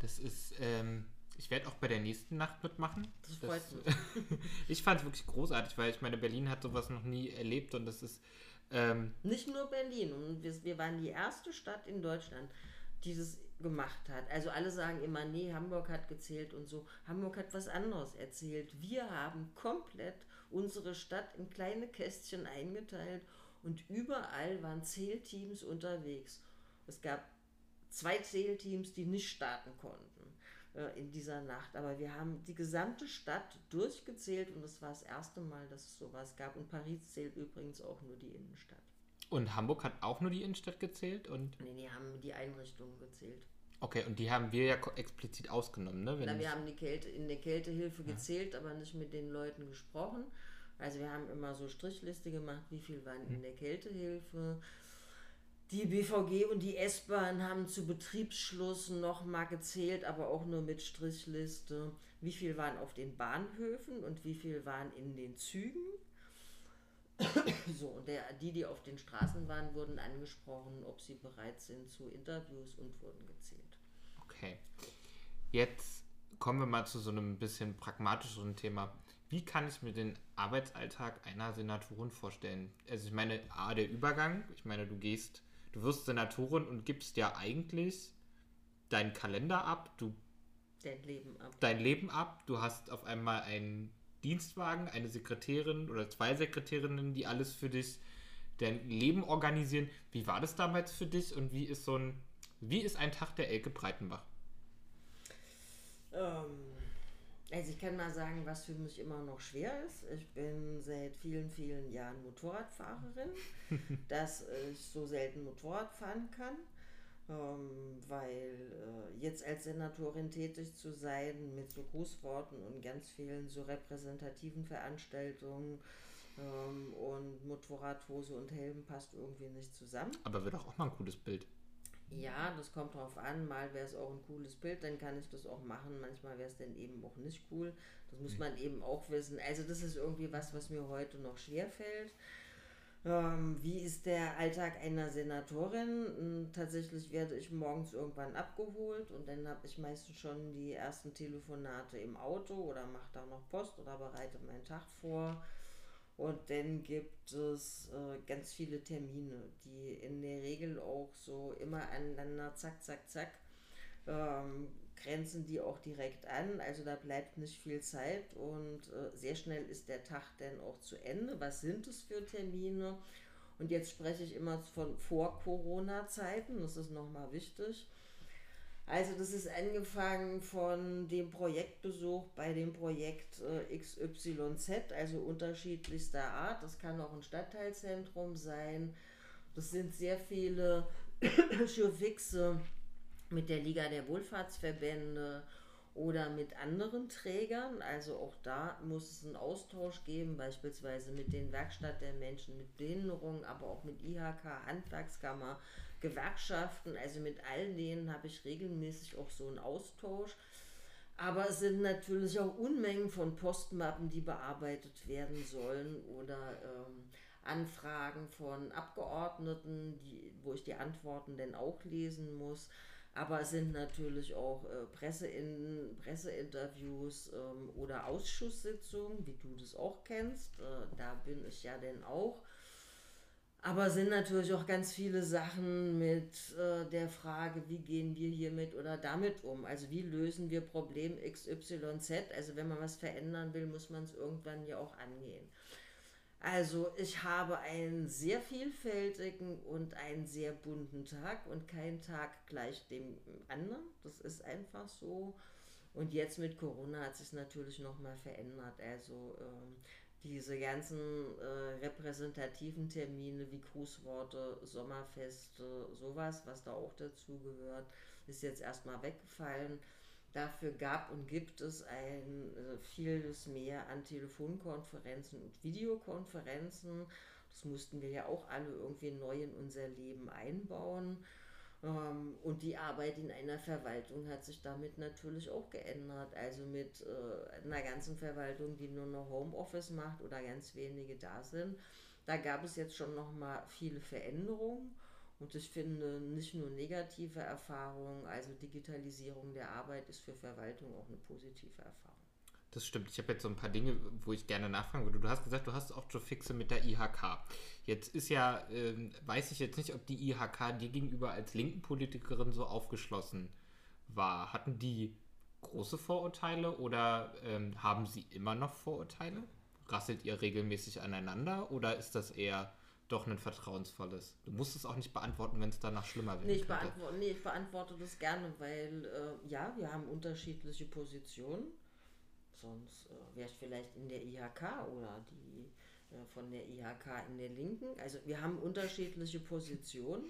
das ist, ähm, ich werde auch bei der nächsten Nacht mitmachen. Das freut das, mich. *laughs* ich fand es wirklich großartig, weil ich meine, Berlin hat sowas noch nie erlebt und das ist... Ähm, Nicht nur Berlin, und wir, wir waren die erste Stadt in Deutschland, die das gemacht hat. Also alle sagen immer, nee, Hamburg hat gezählt und so. Hamburg hat was anderes erzählt. Wir haben komplett unsere Stadt in kleine Kästchen eingeteilt und überall waren Zählteams unterwegs. Es gab zwei Zählteams, die nicht starten konnten äh, in dieser Nacht. Aber wir haben die gesamte Stadt durchgezählt und es war das erste Mal, dass es sowas gab. Und Paris zählt übrigens auch nur die Innenstadt. Und Hamburg hat auch nur die Innenstadt gezählt? Und nee, die haben die Einrichtungen gezählt. Okay, und die haben wir ja explizit ausgenommen, ne? Wenn Na, wir haben die Kälte, in der Kältehilfe ja. gezählt, aber nicht mit den Leuten gesprochen. Also wir haben immer so Strichliste gemacht, wie viel waren hm. in der Kältehilfe. Die BVG und die S-Bahn haben zu Betriebsschluss nochmal gezählt, aber auch nur mit Strichliste. Wie viel waren auf den Bahnhöfen und wie viel waren in den Zügen? *coughs* so, und der, die, die auf den Straßen waren, wurden angesprochen, ob sie bereit sind zu Interviews und wurden gezählt. Okay. Jetzt kommen wir mal zu so einem bisschen pragmatischeren Thema. Wie kann ich mir den Arbeitsalltag einer Senatorin vorstellen? Also ich meine, A, der Übergang. Ich meine, du gehst, du wirst Senatorin und gibst ja eigentlich deinen Kalender ab, du dein Leben ab. Dein Leben ab. Du hast auf einmal einen Dienstwagen, eine Sekretärin oder zwei Sekretärinnen, die alles für dich dein Leben organisieren. Wie war das damals für dich und wie ist so ein wie ist ein Tag der Elke Breitenbach? Ähm, also ich kann mal sagen, was für mich immer noch schwer ist. Ich bin seit vielen, vielen Jahren Motorradfahrerin, *laughs* dass ich so selten Motorrad fahren kann. Ähm, weil äh, jetzt als Senatorin tätig zu sein mit so Grußworten und ganz vielen so repräsentativen Veranstaltungen ähm, und Motorradhose und Helm passt irgendwie nicht zusammen. Aber wird auch mal ein cooles Bild. Ja, das kommt drauf an. Mal wäre es auch ein cooles Bild, dann kann ich das auch machen. Manchmal wäre es dann eben auch nicht cool. Das muss mhm. man eben auch wissen. Also das ist irgendwie was, was mir heute noch schwer fällt. Ähm, wie ist der Alltag einer Senatorin? Hm, tatsächlich werde ich morgens irgendwann abgeholt und dann habe ich meistens schon die ersten Telefonate im Auto oder mache da noch Post oder bereite meinen Tag vor. Und dann gibt es äh, ganz viele Termine, die in der Regel auch so immer aneinander, zack, zack, zack, ähm, grenzen die auch direkt an. Also da bleibt nicht viel Zeit und äh, sehr schnell ist der Tag dann auch zu Ende. Was sind es für Termine? Und jetzt spreche ich immer von Vor-Corona-Zeiten, das ist nochmal wichtig. Also das ist angefangen von dem Projektbesuch bei dem Projekt äh, XYZ, also unterschiedlichster Art. Das kann auch ein Stadtteilzentrum sein. Das sind sehr viele *coughs* Showfixe mit der Liga der Wohlfahrtsverbände oder mit anderen Trägern. Also auch da muss es einen Austausch geben, beispielsweise mit den Werkstatt der Menschen mit Behinderung, aber auch mit IHK, Handwerkskammer, Gewerkschaften. Also mit all denen habe ich regelmäßig auch so einen Austausch. Aber es sind natürlich auch Unmengen von Postmappen, die bearbeitet werden sollen oder ähm, Anfragen von Abgeordneten, die, wo ich die Antworten dann auch lesen muss. Aber es sind natürlich auch äh, Pressein, Presseinterviews ähm, oder Ausschusssitzungen, wie du das auch kennst. Äh, da bin ich ja dann auch. Aber es sind natürlich auch ganz viele Sachen mit äh, der Frage, wie gehen wir hiermit oder damit um? Also wie lösen wir Problem XYZ? Also wenn man was verändern will, muss man es irgendwann ja auch angehen. Also ich habe einen sehr vielfältigen und einen sehr bunten Tag und kein Tag gleich dem anderen. Das ist einfach so. Und jetzt mit Corona hat sich natürlich nochmal verändert. Also ähm, diese ganzen äh, repräsentativen Termine wie Grußworte, Sommerfeste, sowas, was da auch dazu gehört, ist jetzt erstmal weggefallen. Dafür gab und gibt es ein äh, vieles mehr an Telefonkonferenzen und Videokonferenzen. Das mussten wir ja auch alle irgendwie neu in unser Leben einbauen. Ähm, und die Arbeit in einer Verwaltung hat sich damit natürlich auch geändert. Also mit äh, einer ganzen Verwaltung, die nur noch Homeoffice macht oder ganz wenige da sind. Da gab es jetzt schon noch mal viele Veränderungen. Und ich finde nicht nur negative Erfahrungen, also Digitalisierung der Arbeit ist für Verwaltung auch eine positive Erfahrung. Das stimmt. Ich habe jetzt so ein paar Dinge, wo ich gerne nachfragen würde. Du hast gesagt, du hast auch schon Fixe mit der IHK. Jetzt ist ja, äh, weiß ich jetzt nicht, ob die IHK dir gegenüber als linken Politikerin so aufgeschlossen war. Hatten die große Vorurteile oder ähm, haben sie immer noch Vorurteile? Rasselt ihr regelmäßig aneinander oder ist das eher doch ein vertrauensvolles. Du musst es auch nicht beantworten, wenn es danach schlimmer wird. Nee, ich, beantworte, nee, ich beantworte das gerne, weil äh, ja, wir haben unterschiedliche Positionen. Sonst äh, wäre ich vielleicht in der IHK oder die äh, von der IHK in der Linken. Also wir haben unterschiedliche Positionen.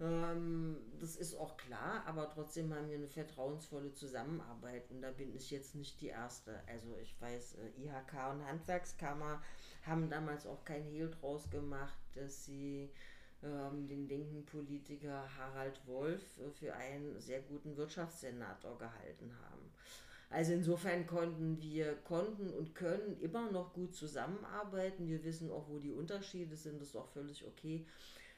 Ähm, das ist auch klar, aber trotzdem haben wir eine vertrauensvolle Zusammenarbeit und da bin ich jetzt nicht die Erste. Also ich weiß, äh, IHK und Handwerkskammer haben damals auch kein Hehl draus gemacht, dass sie ähm, den linken Politiker Harald Wolf äh, für einen sehr guten Wirtschaftssenator gehalten haben. Also insofern konnten wir, konnten und können immer noch gut zusammenarbeiten. Wir wissen auch, wo die Unterschiede sind, das ist auch völlig okay.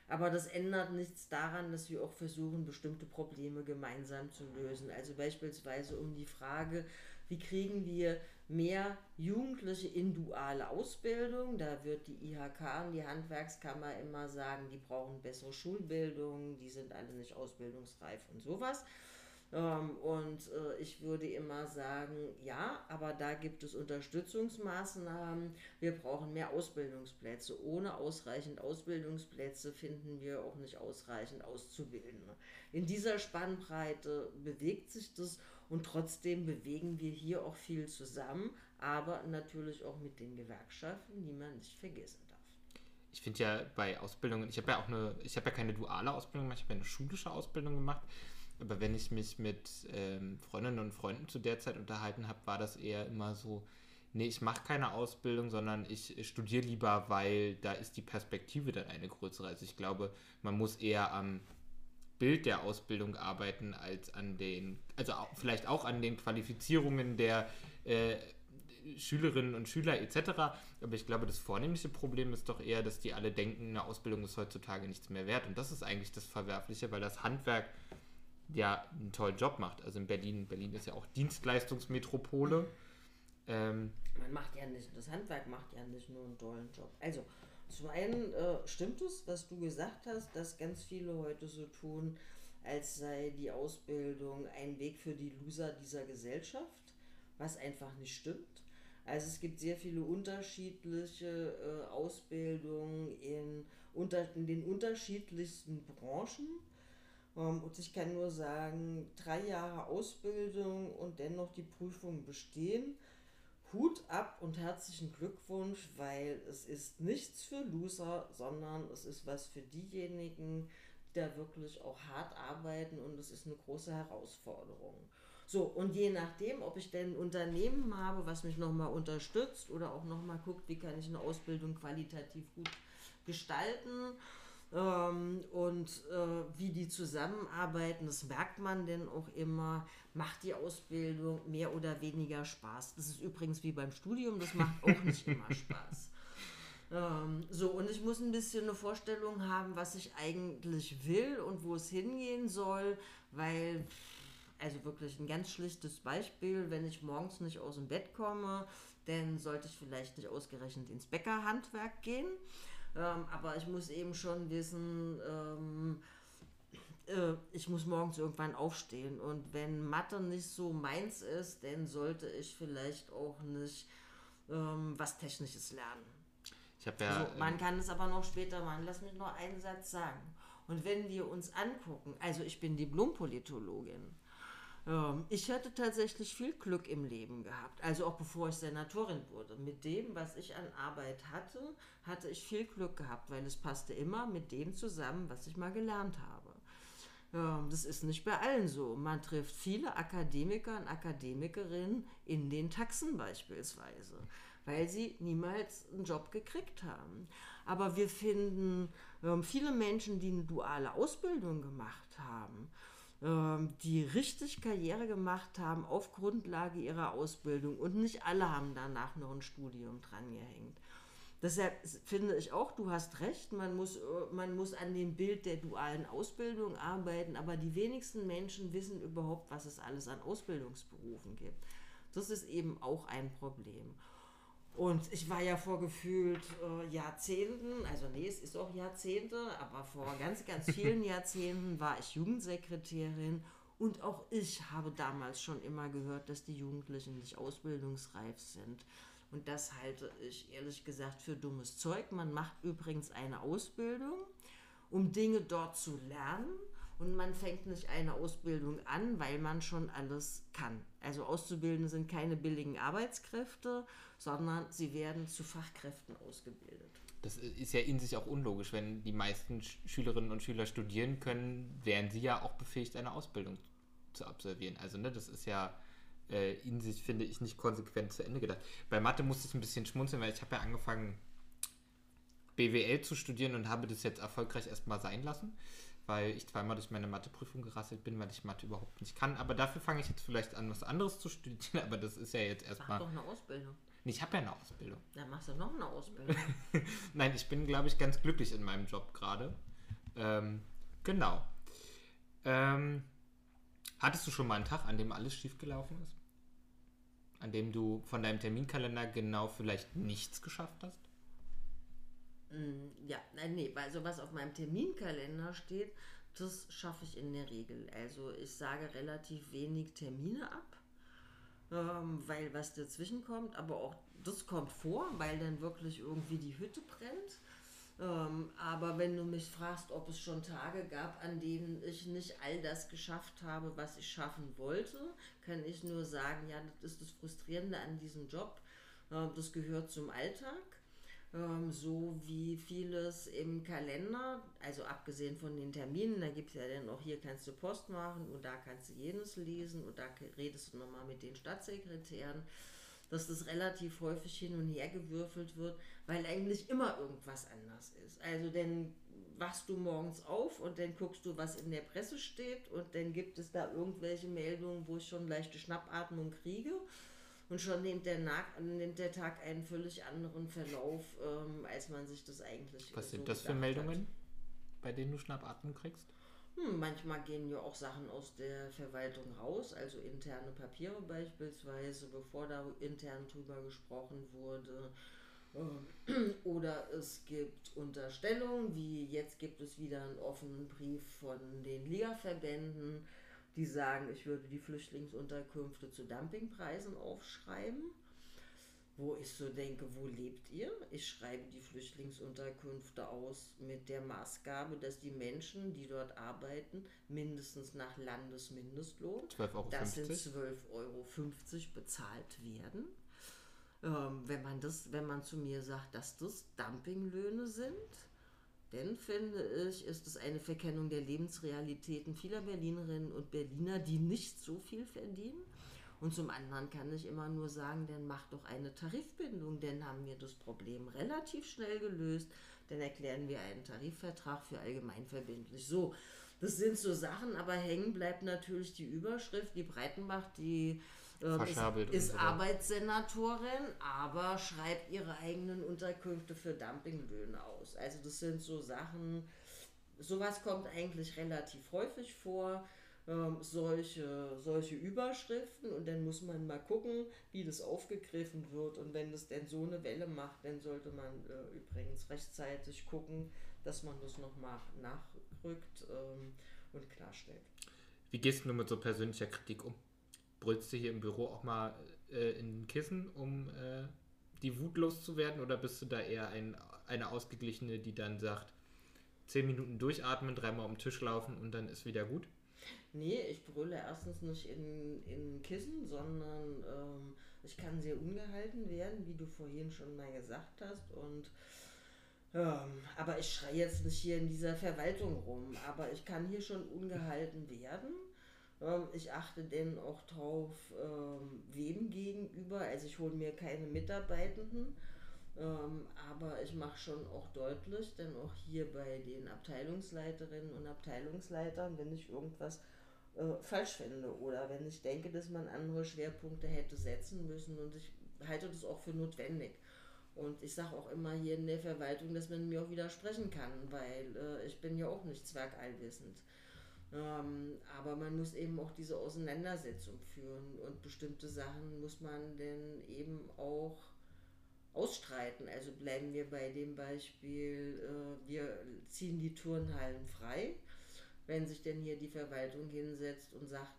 Aber das ändert nichts daran, dass wir auch versuchen, bestimmte Probleme gemeinsam zu lösen. Also beispielsweise um die Frage, wie kriegen wir mehr Jugendliche in duale Ausbildung? Da wird die IHK und die Handwerkskammer immer sagen, die brauchen bessere Schulbildung, die sind alle nicht ausbildungsreif und sowas. Ähm, und äh, ich würde immer sagen, ja, aber da gibt es Unterstützungsmaßnahmen. Wir brauchen mehr Ausbildungsplätze. Ohne ausreichend Ausbildungsplätze finden wir auch nicht ausreichend Auszubildende. In dieser Spannbreite bewegt sich das und trotzdem bewegen wir hier auch viel zusammen, aber natürlich auch mit den Gewerkschaften, die man nicht vergessen darf ich finde ja bei Ausbildungen, ich habe ja auch eine, ich habe ja keine duale Ausbildung gemacht, ich habe ja eine schulische Ausbildung gemacht. Aber wenn ich mich mit ähm, Freundinnen und Freunden zu der Zeit unterhalten habe, war das eher immer so, nee, ich mache keine Ausbildung, sondern ich studiere lieber, weil da ist die Perspektive dann eine größere. Also ich glaube, man muss eher am Bild der Ausbildung arbeiten als an den, also auch, vielleicht auch an den Qualifizierungen der äh, Schülerinnen und Schüler etc. Aber ich glaube, das vornehmliche Problem ist doch eher, dass die alle denken, eine Ausbildung ist heutzutage nichts mehr wert. Und das ist eigentlich das Verwerfliche, weil das Handwerk ja einen tollen Job macht. Also in Berlin, Berlin ist ja auch Dienstleistungsmetropole. Ähm, Man macht ja nicht, das Handwerk macht ja nicht nur einen tollen Job. Also zum einen äh, stimmt es, was du gesagt hast, dass ganz viele heute so tun, als sei die Ausbildung ein Weg für die Loser dieser Gesellschaft, was einfach nicht stimmt. Also es gibt sehr viele unterschiedliche äh, Ausbildungen in, unter, in den unterschiedlichsten Branchen und ich kann nur sagen, drei Jahre Ausbildung und dennoch die Prüfung bestehen. Hut ab und herzlichen Glückwunsch, weil es ist nichts für Loser, sondern es ist was für diejenigen, da wirklich auch hart arbeiten und es ist eine große Herausforderung. So, und je nachdem, ob ich denn ein Unternehmen habe, was mich nochmal unterstützt oder auch nochmal guckt, wie kann ich eine Ausbildung qualitativ gut gestalten ähm, und äh, wie die zusammenarbeiten, das merkt man denn auch immer, macht die Ausbildung mehr oder weniger Spaß. Das ist übrigens wie beim Studium, das macht auch *laughs* nicht immer Spaß. Ähm, so, und ich muss ein bisschen eine Vorstellung haben, was ich eigentlich will und wo es hingehen soll, weil, also wirklich ein ganz schlichtes Beispiel, wenn ich morgens nicht aus dem Bett komme, dann sollte ich vielleicht nicht ausgerechnet ins Bäckerhandwerk gehen. Ähm, aber ich muss eben schon wissen, ähm, äh, ich muss morgens irgendwann aufstehen. Und wenn Mathe nicht so meins ist, dann sollte ich vielleicht auch nicht ähm, was Technisches lernen. Ja. So, man kann es aber noch später machen. Lass mich noch einen Satz sagen. Und wenn wir uns angucken, also ich bin Diplompolitologin. Ähm, ich hatte tatsächlich viel Glück im Leben gehabt, also auch bevor ich Senatorin wurde. Mit dem, was ich an Arbeit hatte, hatte ich viel Glück gehabt, weil es passte immer mit dem zusammen, was ich mal gelernt habe. Ähm, das ist nicht bei allen so. Man trifft viele Akademiker und Akademikerinnen in den Taxen beispielsweise, weil sie niemals einen Job gekriegt haben. Aber wir finden ähm, viele Menschen, die eine duale Ausbildung gemacht haben, die richtig Karriere gemacht haben auf Grundlage ihrer Ausbildung und nicht alle haben danach noch ein Studium dran gehängt. Deshalb finde ich auch, du hast recht, man muss, äh, man muss an dem Bild der dualen Ausbildung arbeiten, aber die wenigsten Menschen wissen überhaupt, was es alles an Ausbildungsberufen gibt. Das ist eben auch ein Problem. Und ich war ja vor gefühlt äh, Jahrzehnten, also nee, es ist auch Jahrzehnte, aber vor ganz, ganz vielen *laughs* Jahrzehnten war ich Jugendsekretärin und auch ich habe damals schon immer gehört, dass die Jugendlichen nicht ausbildungsreif sind. Und das halte ich ehrlich gesagt für dummes Zeug. Man macht übrigens eine Ausbildung, um Dinge dort zu lernen. Und man fängt nicht eine Ausbildung an, weil man schon alles kann. Also Auszubildende sind keine billigen Arbeitskräfte, sondern sie werden zu Fachkräften ausgebildet. Das ist ja in sich auch unlogisch. Wenn die meisten Schülerinnen und Schüler studieren können, wären sie ja auch befähigt, eine Ausbildung zu absolvieren. Also ne, das ist ja äh, in sich, finde ich, nicht konsequent zu Ende gedacht. Bei Mathe musste ich ein bisschen schmunzeln, weil ich habe ja angefangen, BWL zu studieren und habe das jetzt erfolgreich erstmal sein lassen, weil ich zweimal durch meine Matheprüfung gerasselt bin, weil ich Mathe überhaupt nicht kann. Aber dafür fange ich jetzt vielleicht an, was anderes zu studieren, *laughs* aber das ist ja jetzt erstmal. Mach doch eine Ausbildung. Nee, ich habe ja eine Ausbildung. Dann machst du noch eine Ausbildung. *laughs* Nein, ich bin, glaube ich, ganz glücklich in meinem Job gerade. Ähm, genau. Ähm, hattest du schon mal einen Tag, an dem alles schiefgelaufen ist? an dem du von deinem Terminkalender genau vielleicht nichts geschafft hast? Mm, ja, nein, nee, also was auf meinem Terminkalender steht, das schaffe ich in der Regel. Also ich sage relativ wenig Termine ab, ähm, weil was dazwischen kommt, aber auch das kommt vor, weil dann wirklich irgendwie die Hütte brennt. Ähm, aber wenn du mich fragst, ob es schon Tage gab, an denen ich nicht all das geschafft habe, was ich schaffen wollte, kann ich nur sagen, ja, das ist das Frustrierende an diesem Job. Äh, das gehört zum Alltag. Ähm, so wie vieles im Kalender, also abgesehen von den Terminen, da gibt es ja dann auch hier kannst du Post machen und da kannst du jenes lesen und da redest du nochmal mit den Stadtsekretären dass das relativ häufig hin und her gewürfelt wird, weil eigentlich immer irgendwas anders ist. Also dann wachst du morgens auf und dann guckst du, was in der Presse steht und dann gibt es da irgendwelche Meldungen, wo ich schon leichte Schnappatmung kriege. Und schon nimmt der, nimmt der Tag einen völlig anderen Verlauf, ähm, als man sich das eigentlich Was so sind das für Meldungen, hat. bei denen du Schnappatmung kriegst? Hm, manchmal gehen ja auch Sachen aus der Verwaltung raus, also interne Papiere beispielsweise, bevor da intern drüber gesprochen wurde. Ähm, *clears throat* oder es gibt Unterstellungen, wie jetzt gibt es wieder einen offenen Brief von den Liga-Verbänden, die sagen, ich würde die Flüchtlingsunterkünfte zu Dumpingpreisen aufschreiben wo ich so denke, wo lebt ihr? Ich schreibe die Flüchtlingsunterkünfte aus mit der Maßgabe, dass die Menschen, die dort arbeiten, mindestens nach Landesmindestlohn, 12,50 Euro. das sind 12,50 Euro bezahlt werden. Ähm, wenn man das, wenn man zu mir sagt, dass das Dumpinglöhne sind, Denn, finde ich, ist es eine Verkennung der Lebensrealitäten vieler Berlinerinnen und Berliner, die nicht so viel verdienen. Und zum anderen kann ich immer nur sagen, dann macht doch eine Tarifbindung, dann haben wir das Problem relativ schnell gelöst, dann erklären wir einen Tarifvertrag für allgemeinverbindlich. So, das sind so Sachen, aber hängen bleibt natürlich die Überschrift, die Breitenbach, die ähm, ist, ist so. Arbeitssenatorin, aber schreibt ihre eigenen Unterkünfte für Dumpinglöhne aus. Also das sind so Sachen, sowas kommt eigentlich relativ häufig vor. Ähm, solche, solche Überschriften und dann muss man mal gucken, wie das aufgegriffen wird und wenn das denn so eine Welle macht, dann sollte man äh, übrigens rechtzeitig gucken, dass man das nochmal nachrückt ähm, und klarstellt. Wie gehst du mit so persönlicher Kritik um? Brüllst du hier im Büro auch mal äh, in Kissen, um äh, die Wut loszuwerden? Oder bist du da eher ein, eine Ausgeglichene, die dann sagt, zehn Minuten durchatmen, dreimal um den Tisch laufen und dann ist wieder gut? Nee, ich brülle erstens nicht in, in Kissen, sondern ähm, ich kann sehr ungehalten werden, wie du vorhin schon mal gesagt hast. Und ähm, aber ich schreie jetzt nicht hier in dieser Verwaltung rum, aber ich kann hier schon ungehalten werden. Ähm, ich achte denn auch drauf, ähm, wem gegenüber. Also ich hole mir keine Mitarbeitenden, ähm, aber ich mache schon auch deutlich, denn auch hier bei den Abteilungsleiterinnen und Abteilungsleitern, wenn ich irgendwas äh, falsch finde oder wenn ich denke, dass man andere Schwerpunkte hätte setzen müssen und ich halte das auch für notwendig. Und ich sage auch immer hier in der Verwaltung, dass man mir auch widersprechen kann, weil äh, ich bin ja auch nicht zwergallwissend. Ähm, aber man muss eben auch diese Auseinandersetzung führen und bestimmte Sachen muss man denn eben auch ausstreiten. Also bleiben wir bei dem Beispiel, äh, wir ziehen die Turnhallen frei. Wenn sich denn hier die Verwaltung hinsetzt und sagt,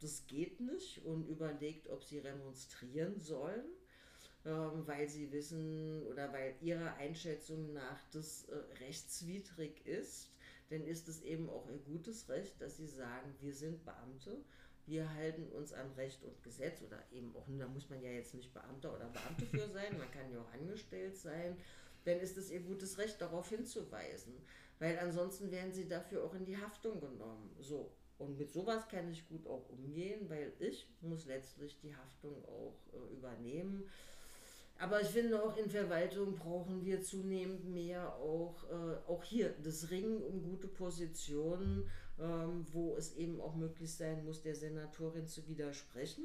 das geht nicht und überlegt, ob sie remonstrieren sollen, ähm, weil sie wissen oder weil ihrer Einschätzung nach das äh, rechtswidrig ist, dann ist es eben auch ihr gutes Recht, dass sie sagen, wir sind Beamte, wir halten uns an Recht und Gesetz oder eben auch, da muss man ja jetzt nicht Beamter oder Beamte für *laughs* sein, man kann ja auch angestellt sein, dann ist es ihr gutes Recht, darauf hinzuweisen, weil ansonsten werden sie dafür auch in die Haftung genommen. So. Und mit sowas kann ich gut auch umgehen, weil ich muss letztlich die Haftung auch äh, übernehmen. Aber ich finde auch in Verwaltung brauchen wir zunehmend mehr auch, äh, auch hier das Ringen um gute Positionen, ähm, wo es eben auch möglich sein muss, der Senatorin zu widersprechen.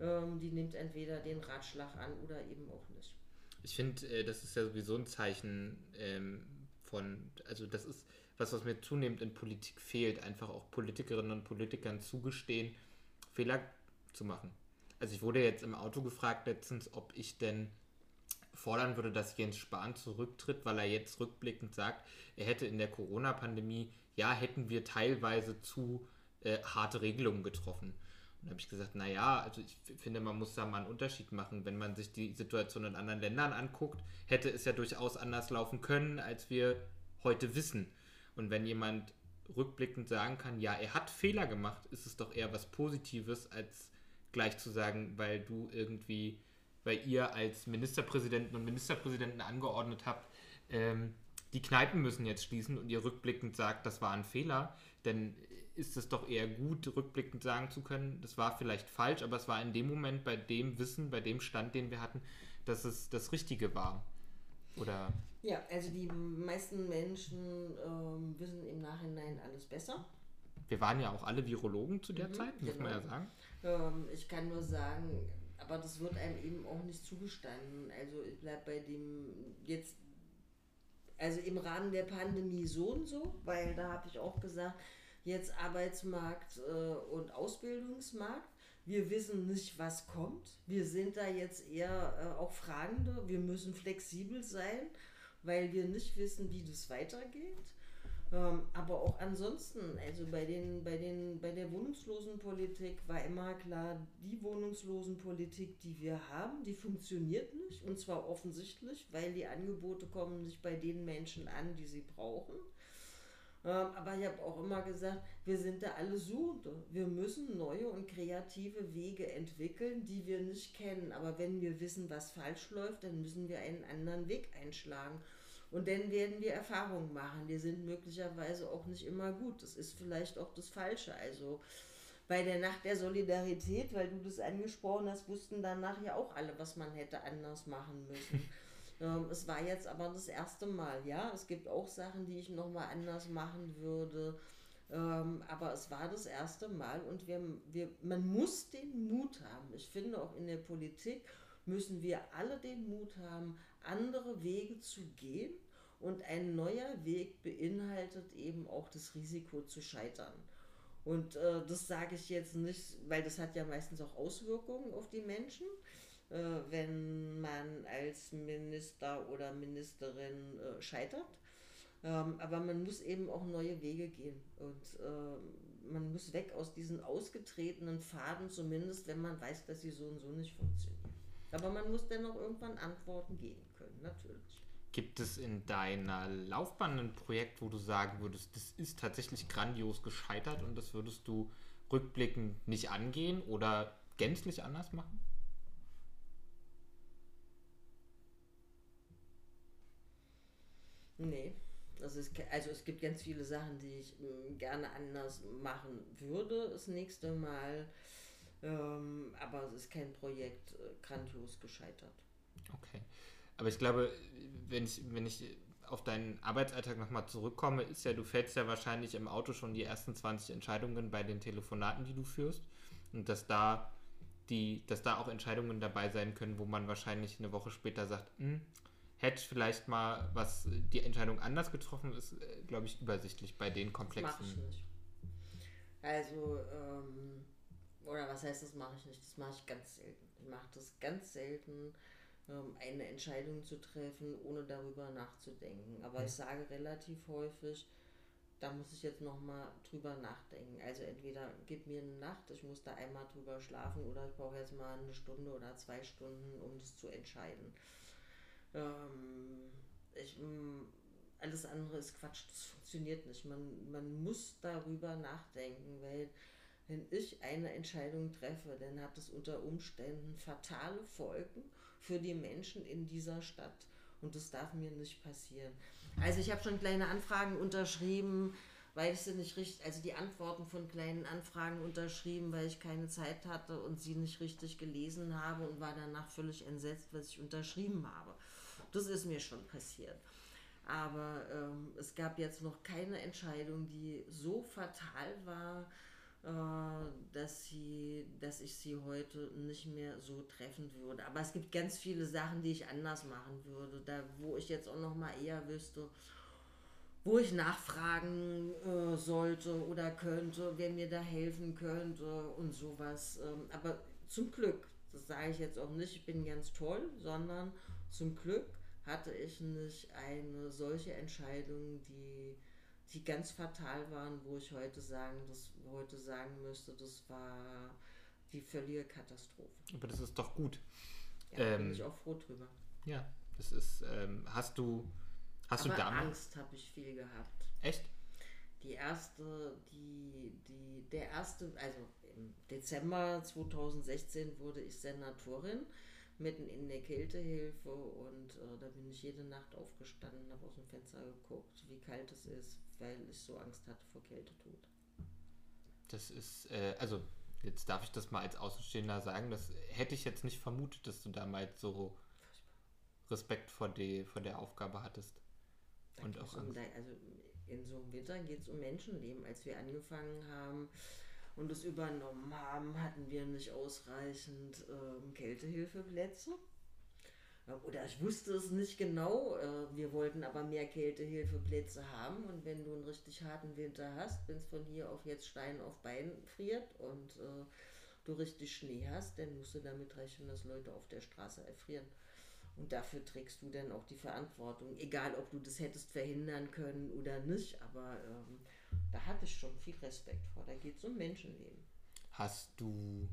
Ähm, die nimmt entweder den Ratschlag an oder eben auch nicht. Ich finde, äh, das ist ja sowieso ein Zeichen ähm, von, also das ist was, was mir zunehmend in Politik fehlt, einfach auch Politikerinnen und Politikern zugestehen, Fehler zu machen also ich wurde jetzt im Auto gefragt letztens, ob ich denn fordern würde, dass Jens Spahn zurücktritt, weil er jetzt rückblickend sagt, er hätte in der Corona-Pandemie, ja, hätten wir teilweise zu äh, harte Regelungen getroffen. Und da habe ich gesagt, naja, also ich finde, man muss da mal einen Unterschied machen. Wenn man sich die Situation in anderen Ländern anguckt, hätte es ja durchaus anders laufen können, als wir heute wissen. Und wenn jemand rückblickend sagen kann, ja, er hat Fehler gemacht, ist es doch eher was Positives, als gleich zu sagen, weil du irgendwie, weil ihr als Ministerpräsidenten und Ministerpräsidenten angeordnet habt, ähm, die Kneipen müssen jetzt schließen und ihr rückblickend sagt, das war ein Fehler, dann ist es doch eher gut, rückblickend sagen zu können, das war vielleicht falsch, aber es war in dem Moment bei dem Wissen, bei dem Stand, den wir hatten, dass es das Richtige war. Oder? Ja, also die meisten Menschen ähm, wissen im Nachhinein alles besser. Wir waren ja auch alle Virologen zu der mhm, Zeit, muss genau. man ja sagen. Ähm, ich kann nur sagen, aber das wird einem eben auch nicht zugestanden. Also ich bleibe bei dem jetzt, also im Rahmen der Pandemie so und so, weil da habe ich auch gesagt, jetzt Arbeitsmarkt äh, und Ausbildungsmarkt. Wir wissen nicht, was kommt. Wir sind da jetzt eher äh, auch Fragende. Wir müssen flexibel sein, weil wir nicht wissen, wie das weitergeht. Ähm, aber auch ansonsten, also bei, den, bei, den, bei der Wohnungslosenpolitik war immer klar, die Wohnungslosenpolitik, die wir haben, die funktioniert nicht. Und zwar offensichtlich, weil die Angebote kommen nicht bei den Menschen an, die sie brauchen. Ähm, aber ich habe auch immer gesagt, wir sind da alle Suchende. Wir müssen neue und kreative Wege entwickeln, die wir nicht kennen. Aber wenn wir wissen, was falsch läuft, dann müssen wir einen anderen Weg einschlagen. Und dann werden wir Erfahrungen machen. Die sind möglicherweise auch nicht immer gut. Das ist vielleicht auch das Falsche. Also bei der Nacht der Solidarität, weil du das angesprochen hast, wussten danach ja auch alle, was man hätte anders machen müssen. *laughs* ähm, es war jetzt aber das erste Mal, ja. Es gibt auch Sachen, die ich nochmal anders machen würde. Ähm, aber es war das erste Mal und wir, wir, man muss den Mut haben. Ich finde auch in der Politik müssen wir alle den Mut haben, andere Wege zu gehen. Und ein neuer Weg beinhaltet eben auch das Risiko zu scheitern. Und äh, das sage ich jetzt nicht, weil das hat ja meistens auch Auswirkungen auf die Menschen, äh, wenn man als Minister oder Ministerin äh, scheitert. Ähm, aber man muss eben auch neue Wege gehen. Und äh, man muss weg aus diesen ausgetretenen Faden, zumindest wenn man weiß, dass sie so und so nicht funktionieren. Aber man muss dennoch irgendwann Antworten geben können, natürlich. Gibt es in deiner Laufbahn ein Projekt, wo du sagen würdest, das ist tatsächlich grandios gescheitert und das würdest du rückblickend nicht angehen oder gänzlich anders machen? Nee. Also es, also es gibt ganz viele Sachen, die ich äh, gerne anders machen würde das nächste Mal. Ähm, aber es ist kein Projekt äh, grandios gescheitert. Okay. Aber ich glaube, wenn ich, wenn ich auf deinen Arbeitsalltag nochmal zurückkomme, ist ja, du fällst ja wahrscheinlich im Auto schon die ersten 20 Entscheidungen bei den Telefonaten, die du führst. Und dass da die, dass da auch Entscheidungen dabei sein können, wo man wahrscheinlich eine Woche später sagt, hm, hätte vielleicht mal was die Entscheidung anders getroffen, ist, äh, glaube ich, übersichtlich bei den komplexen. Das mache ich nicht. Also, ähm, oder was heißt, das mache ich nicht? Das mache ich ganz selten. Ich mache das ganz selten, ähm, eine Entscheidung zu treffen, ohne darüber nachzudenken. Aber ich sage relativ häufig, da muss ich jetzt nochmal drüber nachdenken. Also entweder gib mir eine Nacht, ich muss da einmal drüber schlafen oder ich brauche jetzt mal eine Stunde oder zwei Stunden, um das zu entscheiden. Ähm, ich, alles andere ist Quatsch, das funktioniert nicht. Man, man muss darüber nachdenken, weil wenn ich eine Entscheidung treffe, dann hat es unter Umständen fatale Folgen für die Menschen in dieser Stadt. Und das darf mir nicht passieren. Also ich habe schon kleine Anfragen unterschrieben, weil ich sie nicht richtig, also die Antworten von kleinen Anfragen unterschrieben, weil ich keine Zeit hatte und sie nicht richtig gelesen habe und war danach völlig entsetzt, was ich unterschrieben habe. Das ist mir schon passiert. Aber ähm, es gab jetzt noch keine Entscheidung, die so fatal war, dass, sie, dass ich sie heute nicht mehr so treffen würde. Aber es gibt ganz viele Sachen, die ich anders machen würde, da wo ich jetzt auch noch mal eher wüsste, wo ich nachfragen äh, sollte oder könnte, wer mir da helfen könnte und sowas. Ähm, aber zum Glück, das sage ich jetzt auch nicht, ich bin ganz toll, sondern zum Glück hatte ich nicht eine solche Entscheidung, die, die ganz fatal waren, wo ich heute sagen, das heute sagen müsste, das war die völlige Katastrophe. Aber das ist doch gut. Ja, ähm, bin ich auch froh drüber. Ja, das ist, ähm, hast du, hast Aber du damals... Angst habe ich viel gehabt. Echt? Die erste, die, die, der erste, also im Dezember 2016 wurde ich Senatorin mitten in der Kältehilfe und äh, da bin ich jede Nacht aufgestanden, habe aus dem Fenster geguckt, wie kalt es ist, weil ich so Angst hatte vor Kältetod. Das ist, äh, also jetzt darf ich das mal als Außenstehender sagen, das hätte ich jetzt nicht vermutet, dass du damals so Respekt vor, die, vor der Aufgabe hattest. Da und auch um, also in so einem Winter geht es um Menschenleben. Als wir angefangen haben, und es übernommen haben, hatten wir nicht ausreichend ähm, Kältehilfeplätze. Oder ich wusste es nicht genau. Äh, wir wollten aber mehr Kältehilfeplätze haben. Und wenn du einen richtig harten Winter hast, wenn es von hier auf jetzt Stein auf Bein friert und äh, du richtig Schnee hast, dann musst du damit rechnen, dass Leute auf der Straße erfrieren. Und dafür trägst du dann auch die Verantwortung. Egal, ob du das hättest verhindern können oder nicht. Aber ähm, da hatte ich schon viel Respekt vor. Da geht es um Menschenleben. Hast du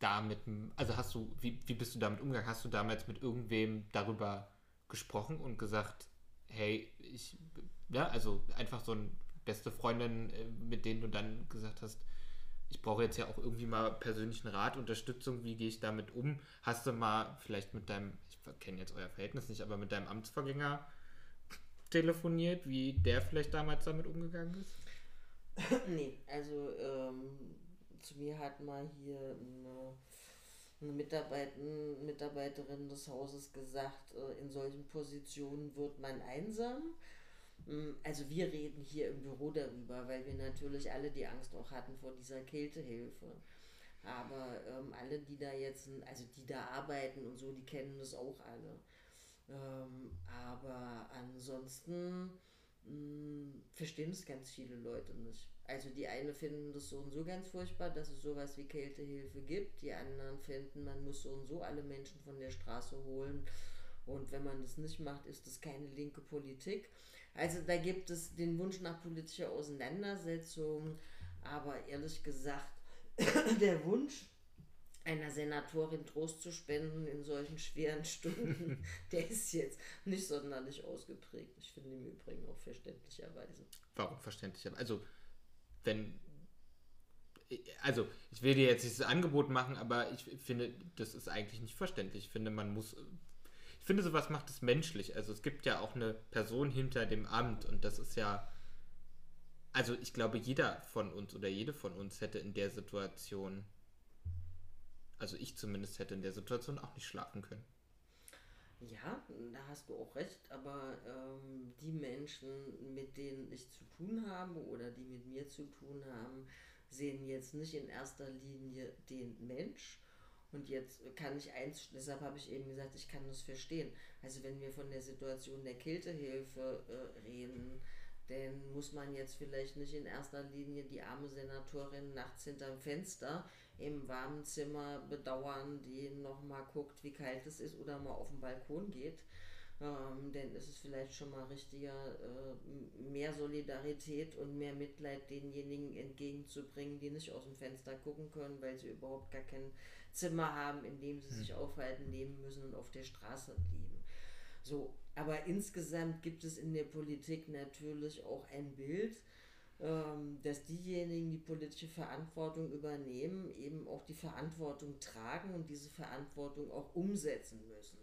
damit, also hast du, wie, wie bist du damit umgegangen? Hast du damals mit irgendwem darüber gesprochen und gesagt, hey, ich, ja, also einfach so eine beste Freundin, äh, mit denen du dann gesagt hast, ich brauche jetzt ja auch irgendwie mal persönlichen Rat, Unterstützung, wie gehe ich damit um? Hast du mal vielleicht mit deinem, ich kenne jetzt euer Verhältnis nicht, aber mit deinem Amtsvorgänger telefoniert, wie der vielleicht damals damit umgegangen ist? nee, also ähm, zu mir hat mal hier eine, eine Mitarbeit, Mitarbeiterin des Hauses gesagt, äh, in solchen Positionen wird man einsam. Mm, also wir reden hier im Büro darüber, weil wir natürlich alle die Angst auch hatten vor dieser Kältehilfe. Aber ähm, alle, die da jetzt, also die da arbeiten und so, die kennen das auch alle. Ähm, aber ansonsten mm, verstehen es ganz viele Leute nicht. Also die einen finden das so und so ganz furchtbar, dass es sowas wie Kältehilfe gibt. Die anderen finden, man muss so und so alle Menschen von der Straße holen. Und wenn man das nicht macht, ist das keine linke Politik. Also da gibt es den Wunsch nach politischer Auseinandersetzung, aber ehrlich gesagt, *coughs* der Wunsch, einer Senatorin Trost zu spenden in solchen schweren Stunden, *laughs* der ist jetzt nicht sonderlich ausgeprägt. Ich finde im Übrigen auch verständlicherweise. Warum verständlicherweise? Also, wenn. Also, ich will dir jetzt dieses Angebot machen, aber ich finde, das ist eigentlich nicht verständlich. Ich finde, man muss. Ich finde, sowas macht es menschlich. Also, es gibt ja auch eine Person hinter dem Amt und das ist ja also ich glaube, jeder von uns oder jede von uns hätte in der Situation, also ich zumindest hätte in der Situation auch nicht schlafen können. Ja, da hast du auch recht, aber ähm, die Menschen, mit denen ich zu tun habe oder die mit mir zu tun haben, sehen jetzt nicht in erster Linie den Mensch. Und jetzt kann ich eins, deshalb habe ich eben gesagt, ich kann das verstehen. Also wenn wir von der Situation der Kältehilfe äh, reden, denn muss man jetzt vielleicht nicht in erster Linie die arme Senatorin nachts hinterm Fenster im warmen Zimmer bedauern, die nochmal guckt, wie kalt es ist oder mal auf den Balkon geht. Ähm, denn es ist vielleicht schon mal richtiger, äh, mehr Solidarität und mehr Mitleid denjenigen entgegenzubringen, die nicht aus dem Fenster gucken können, weil sie überhaupt gar kein Zimmer haben, in dem sie hm. sich aufhalten, leben müssen und auf der Straße leben. So, aber insgesamt gibt es in der Politik natürlich auch ein Bild, dass diejenigen, die politische Verantwortung übernehmen, eben auch die Verantwortung tragen und diese Verantwortung auch umsetzen müssen.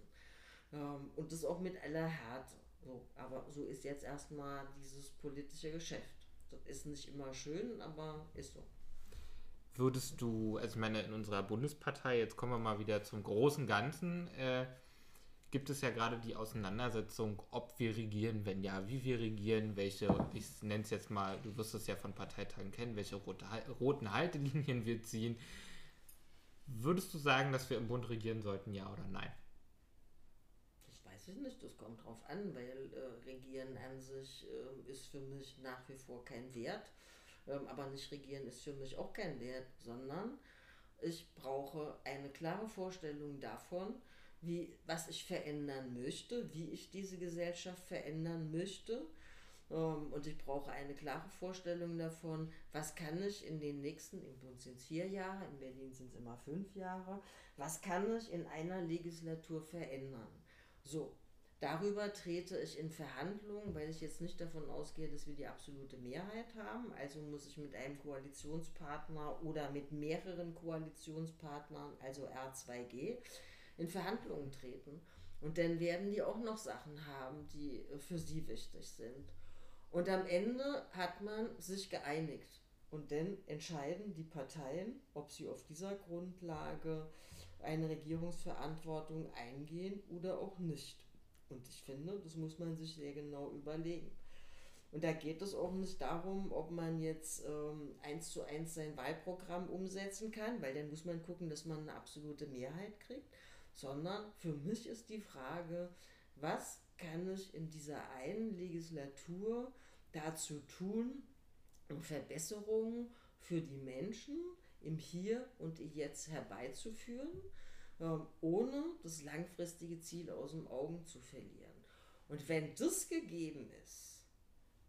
Ähm, und das auch mit aller Härte. So, aber so ist jetzt erstmal dieses politische Geschäft. Das ist nicht immer schön, aber ist so. Würdest du, also ich meine, in unserer Bundespartei, jetzt kommen wir mal wieder zum großen Ganzen, äh, gibt es ja gerade die Auseinandersetzung, ob wir regieren, wenn ja, wie wir regieren, welche, ich nenne es jetzt mal, du wirst es ja von Parteitagen kennen, welche rote, roten Haltelinien wir ziehen. Würdest du sagen, dass wir im Bund regieren sollten, ja oder nein? Das weiß ich nicht, das kommt drauf an, weil äh, Regieren an sich äh, ist für mich nach wie vor kein Wert. Ähm, aber nicht regieren ist für mich auch kein Wert, sondern ich brauche eine klare Vorstellung davon, wie, was ich verändern möchte, wie ich diese Gesellschaft verändern möchte. Ähm, und ich brauche eine klare Vorstellung davon, was kann ich in den nächsten, in uns sind es vier Jahre, in Berlin sind es immer fünf Jahre, was kann ich in einer Legislatur verändern. So, Darüber trete ich in Verhandlungen, weil ich jetzt nicht davon ausgehe, dass wir die absolute Mehrheit haben. Also muss ich mit einem Koalitionspartner oder mit mehreren Koalitionspartnern, also R2G, in Verhandlungen treten. Und dann werden die auch noch Sachen haben, die für sie wichtig sind. Und am Ende hat man sich geeinigt. Und dann entscheiden die Parteien, ob sie auf dieser Grundlage eine Regierungsverantwortung eingehen oder auch nicht. Und ich finde, das muss man sich sehr genau überlegen. Und da geht es auch nicht darum, ob man jetzt ähm, eins zu eins sein Wahlprogramm umsetzen kann, weil dann muss man gucken, dass man eine absolute Mehrheit kriegt, sondern für mich ist die Frage, was kann ich in dieser einen Legislatur dazu tun, um Verbesserungen für die Menschen im Hier und Jetzt herbeizuführen, ähm, ohne das langfristige Ziel aus den Augen zu verlieren. Und wenn das gegeben ist,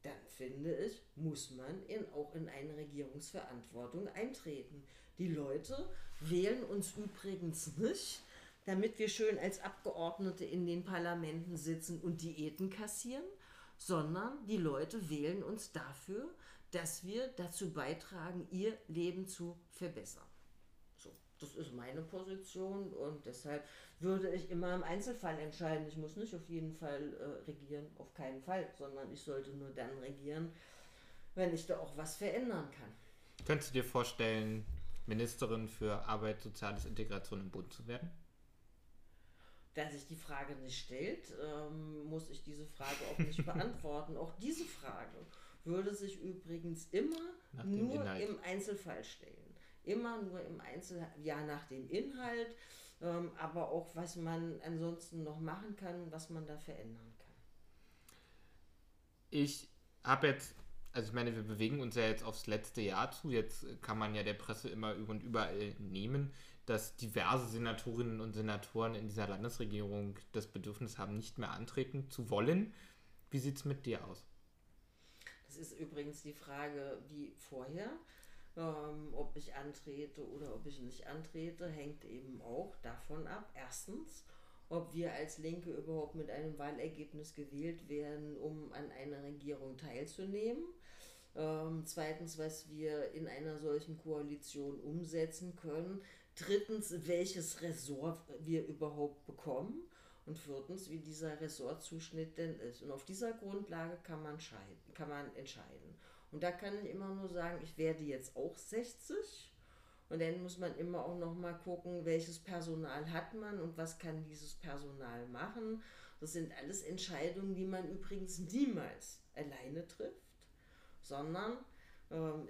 dann finde ich, muss man in, auch in eine Regierungsverantwortung eintreten. Die Leute wählen uns übrigens nicht, damit wir schön als Abgeordnete in den Parlamenten sitzen und Diäten kassieren, sondern die Leute wählen uns dafür, dass wir dazu beitragen, ihr Leben zu verbessern. So, Das ist meine Position und deshalb würde ich immer im Einzelfall entscheiden. Ich muss nicht auf jeden Fall äh, regieren, auf keinen Fall, sondern ich sollte nur dann regieren, wenn ich da auch was verändern kann. Könntest du dir vorstellen, Ministerin für Arbeit, Soziales, Integration im Bund zu werden? Da sich die Frage nicht stellt, ähm, muss ich diese Frage auch nicht *laughs* beantworten. Auch diese Frage würde sich übrigens immer nur Inhalt. im Einzelfall stellen. Immer nur im Einzelfall, ja, nach dem Inhalt, ähm, aber auch, was man ansonsten noch machen kann, was man da verändern kann. Ich habe jetzt also ich meine, wir bewegen uns ja jetzt aufs letzte Jahr zu. Jetzt kann man ja der Presse immer und überall nehmen, dass diverse Senatorinnen und Senatoren in dieser Landesregierung das Bedürfnis haben, nicht mehr antreten zu wollen. Wie sieht es mit dir aus? Das ist übrigens die Frage wie vorher. Ähm, ob ich antrete oder ob ich nicht antrete, hängt eben auch davon ab. Erstens, ob wir als Linke überhaupt mit einem Wahlergebnis gewählt werden, um an einer Regierung teilzunehmen. Ähm, zweitens, was wir in einer solchen Koalition umsetzen können. Drittens, welches Ressort wir überhaupt bekommen. Und viertens, wie dieser Ressortzuschnitt denn ist. Und auf dieser Grundlage kann man, kann man entscheiden. Und da kann ich immer nur sagen, ich werde jetzt auch 60 und dann muss man immer auch noch mal gucken, welches Personal hat man und was kann dieses Personal machen. Das sind alles Entscheidungen, die man übrigens niemals alleine trifft, sondern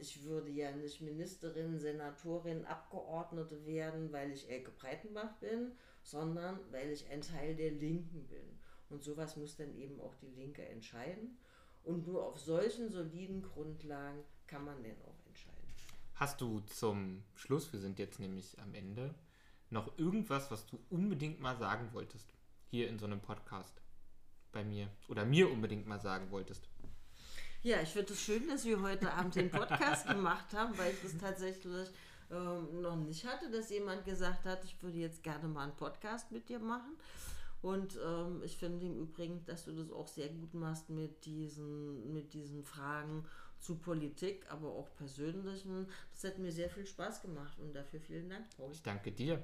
ich würde ja nicht Ministerin, Senatorin, Abgeordnete werden, weil ich Elke Breitenbach bin, sondern weil ich ein Teil der Linken bin. Und sowas muss dann eben auch die Linke entscheiden. Und nur auf solchen soliden Grundlagen kann man dann auch Hast du zum Schluss, wir sind jetzt nämlich am Ende, noch irgendwas, was du unbedingt mal sagen wolltest? Hier in so einem Podcast bei mir oder mir unbedingt mal sagen wolltest? Ja, ich finde es schön, dass wir heute Abend den Podcast gemacht haben, weil ich das tatsächlich ähm, noch nicht hatte, dass jemand gesagt hat, ich würde jetzt gerne mal einen Podcast mit dir machen. Und ähm, ich finde im Übrigen, dass du das auch sehr gut machst mit diesen, mit diesen Fragen zu Politik, aber auch persönlichen. Das hat mir sehr viel Spaß gemacht und dafür vielen Dank, Paul. Ich danke dir.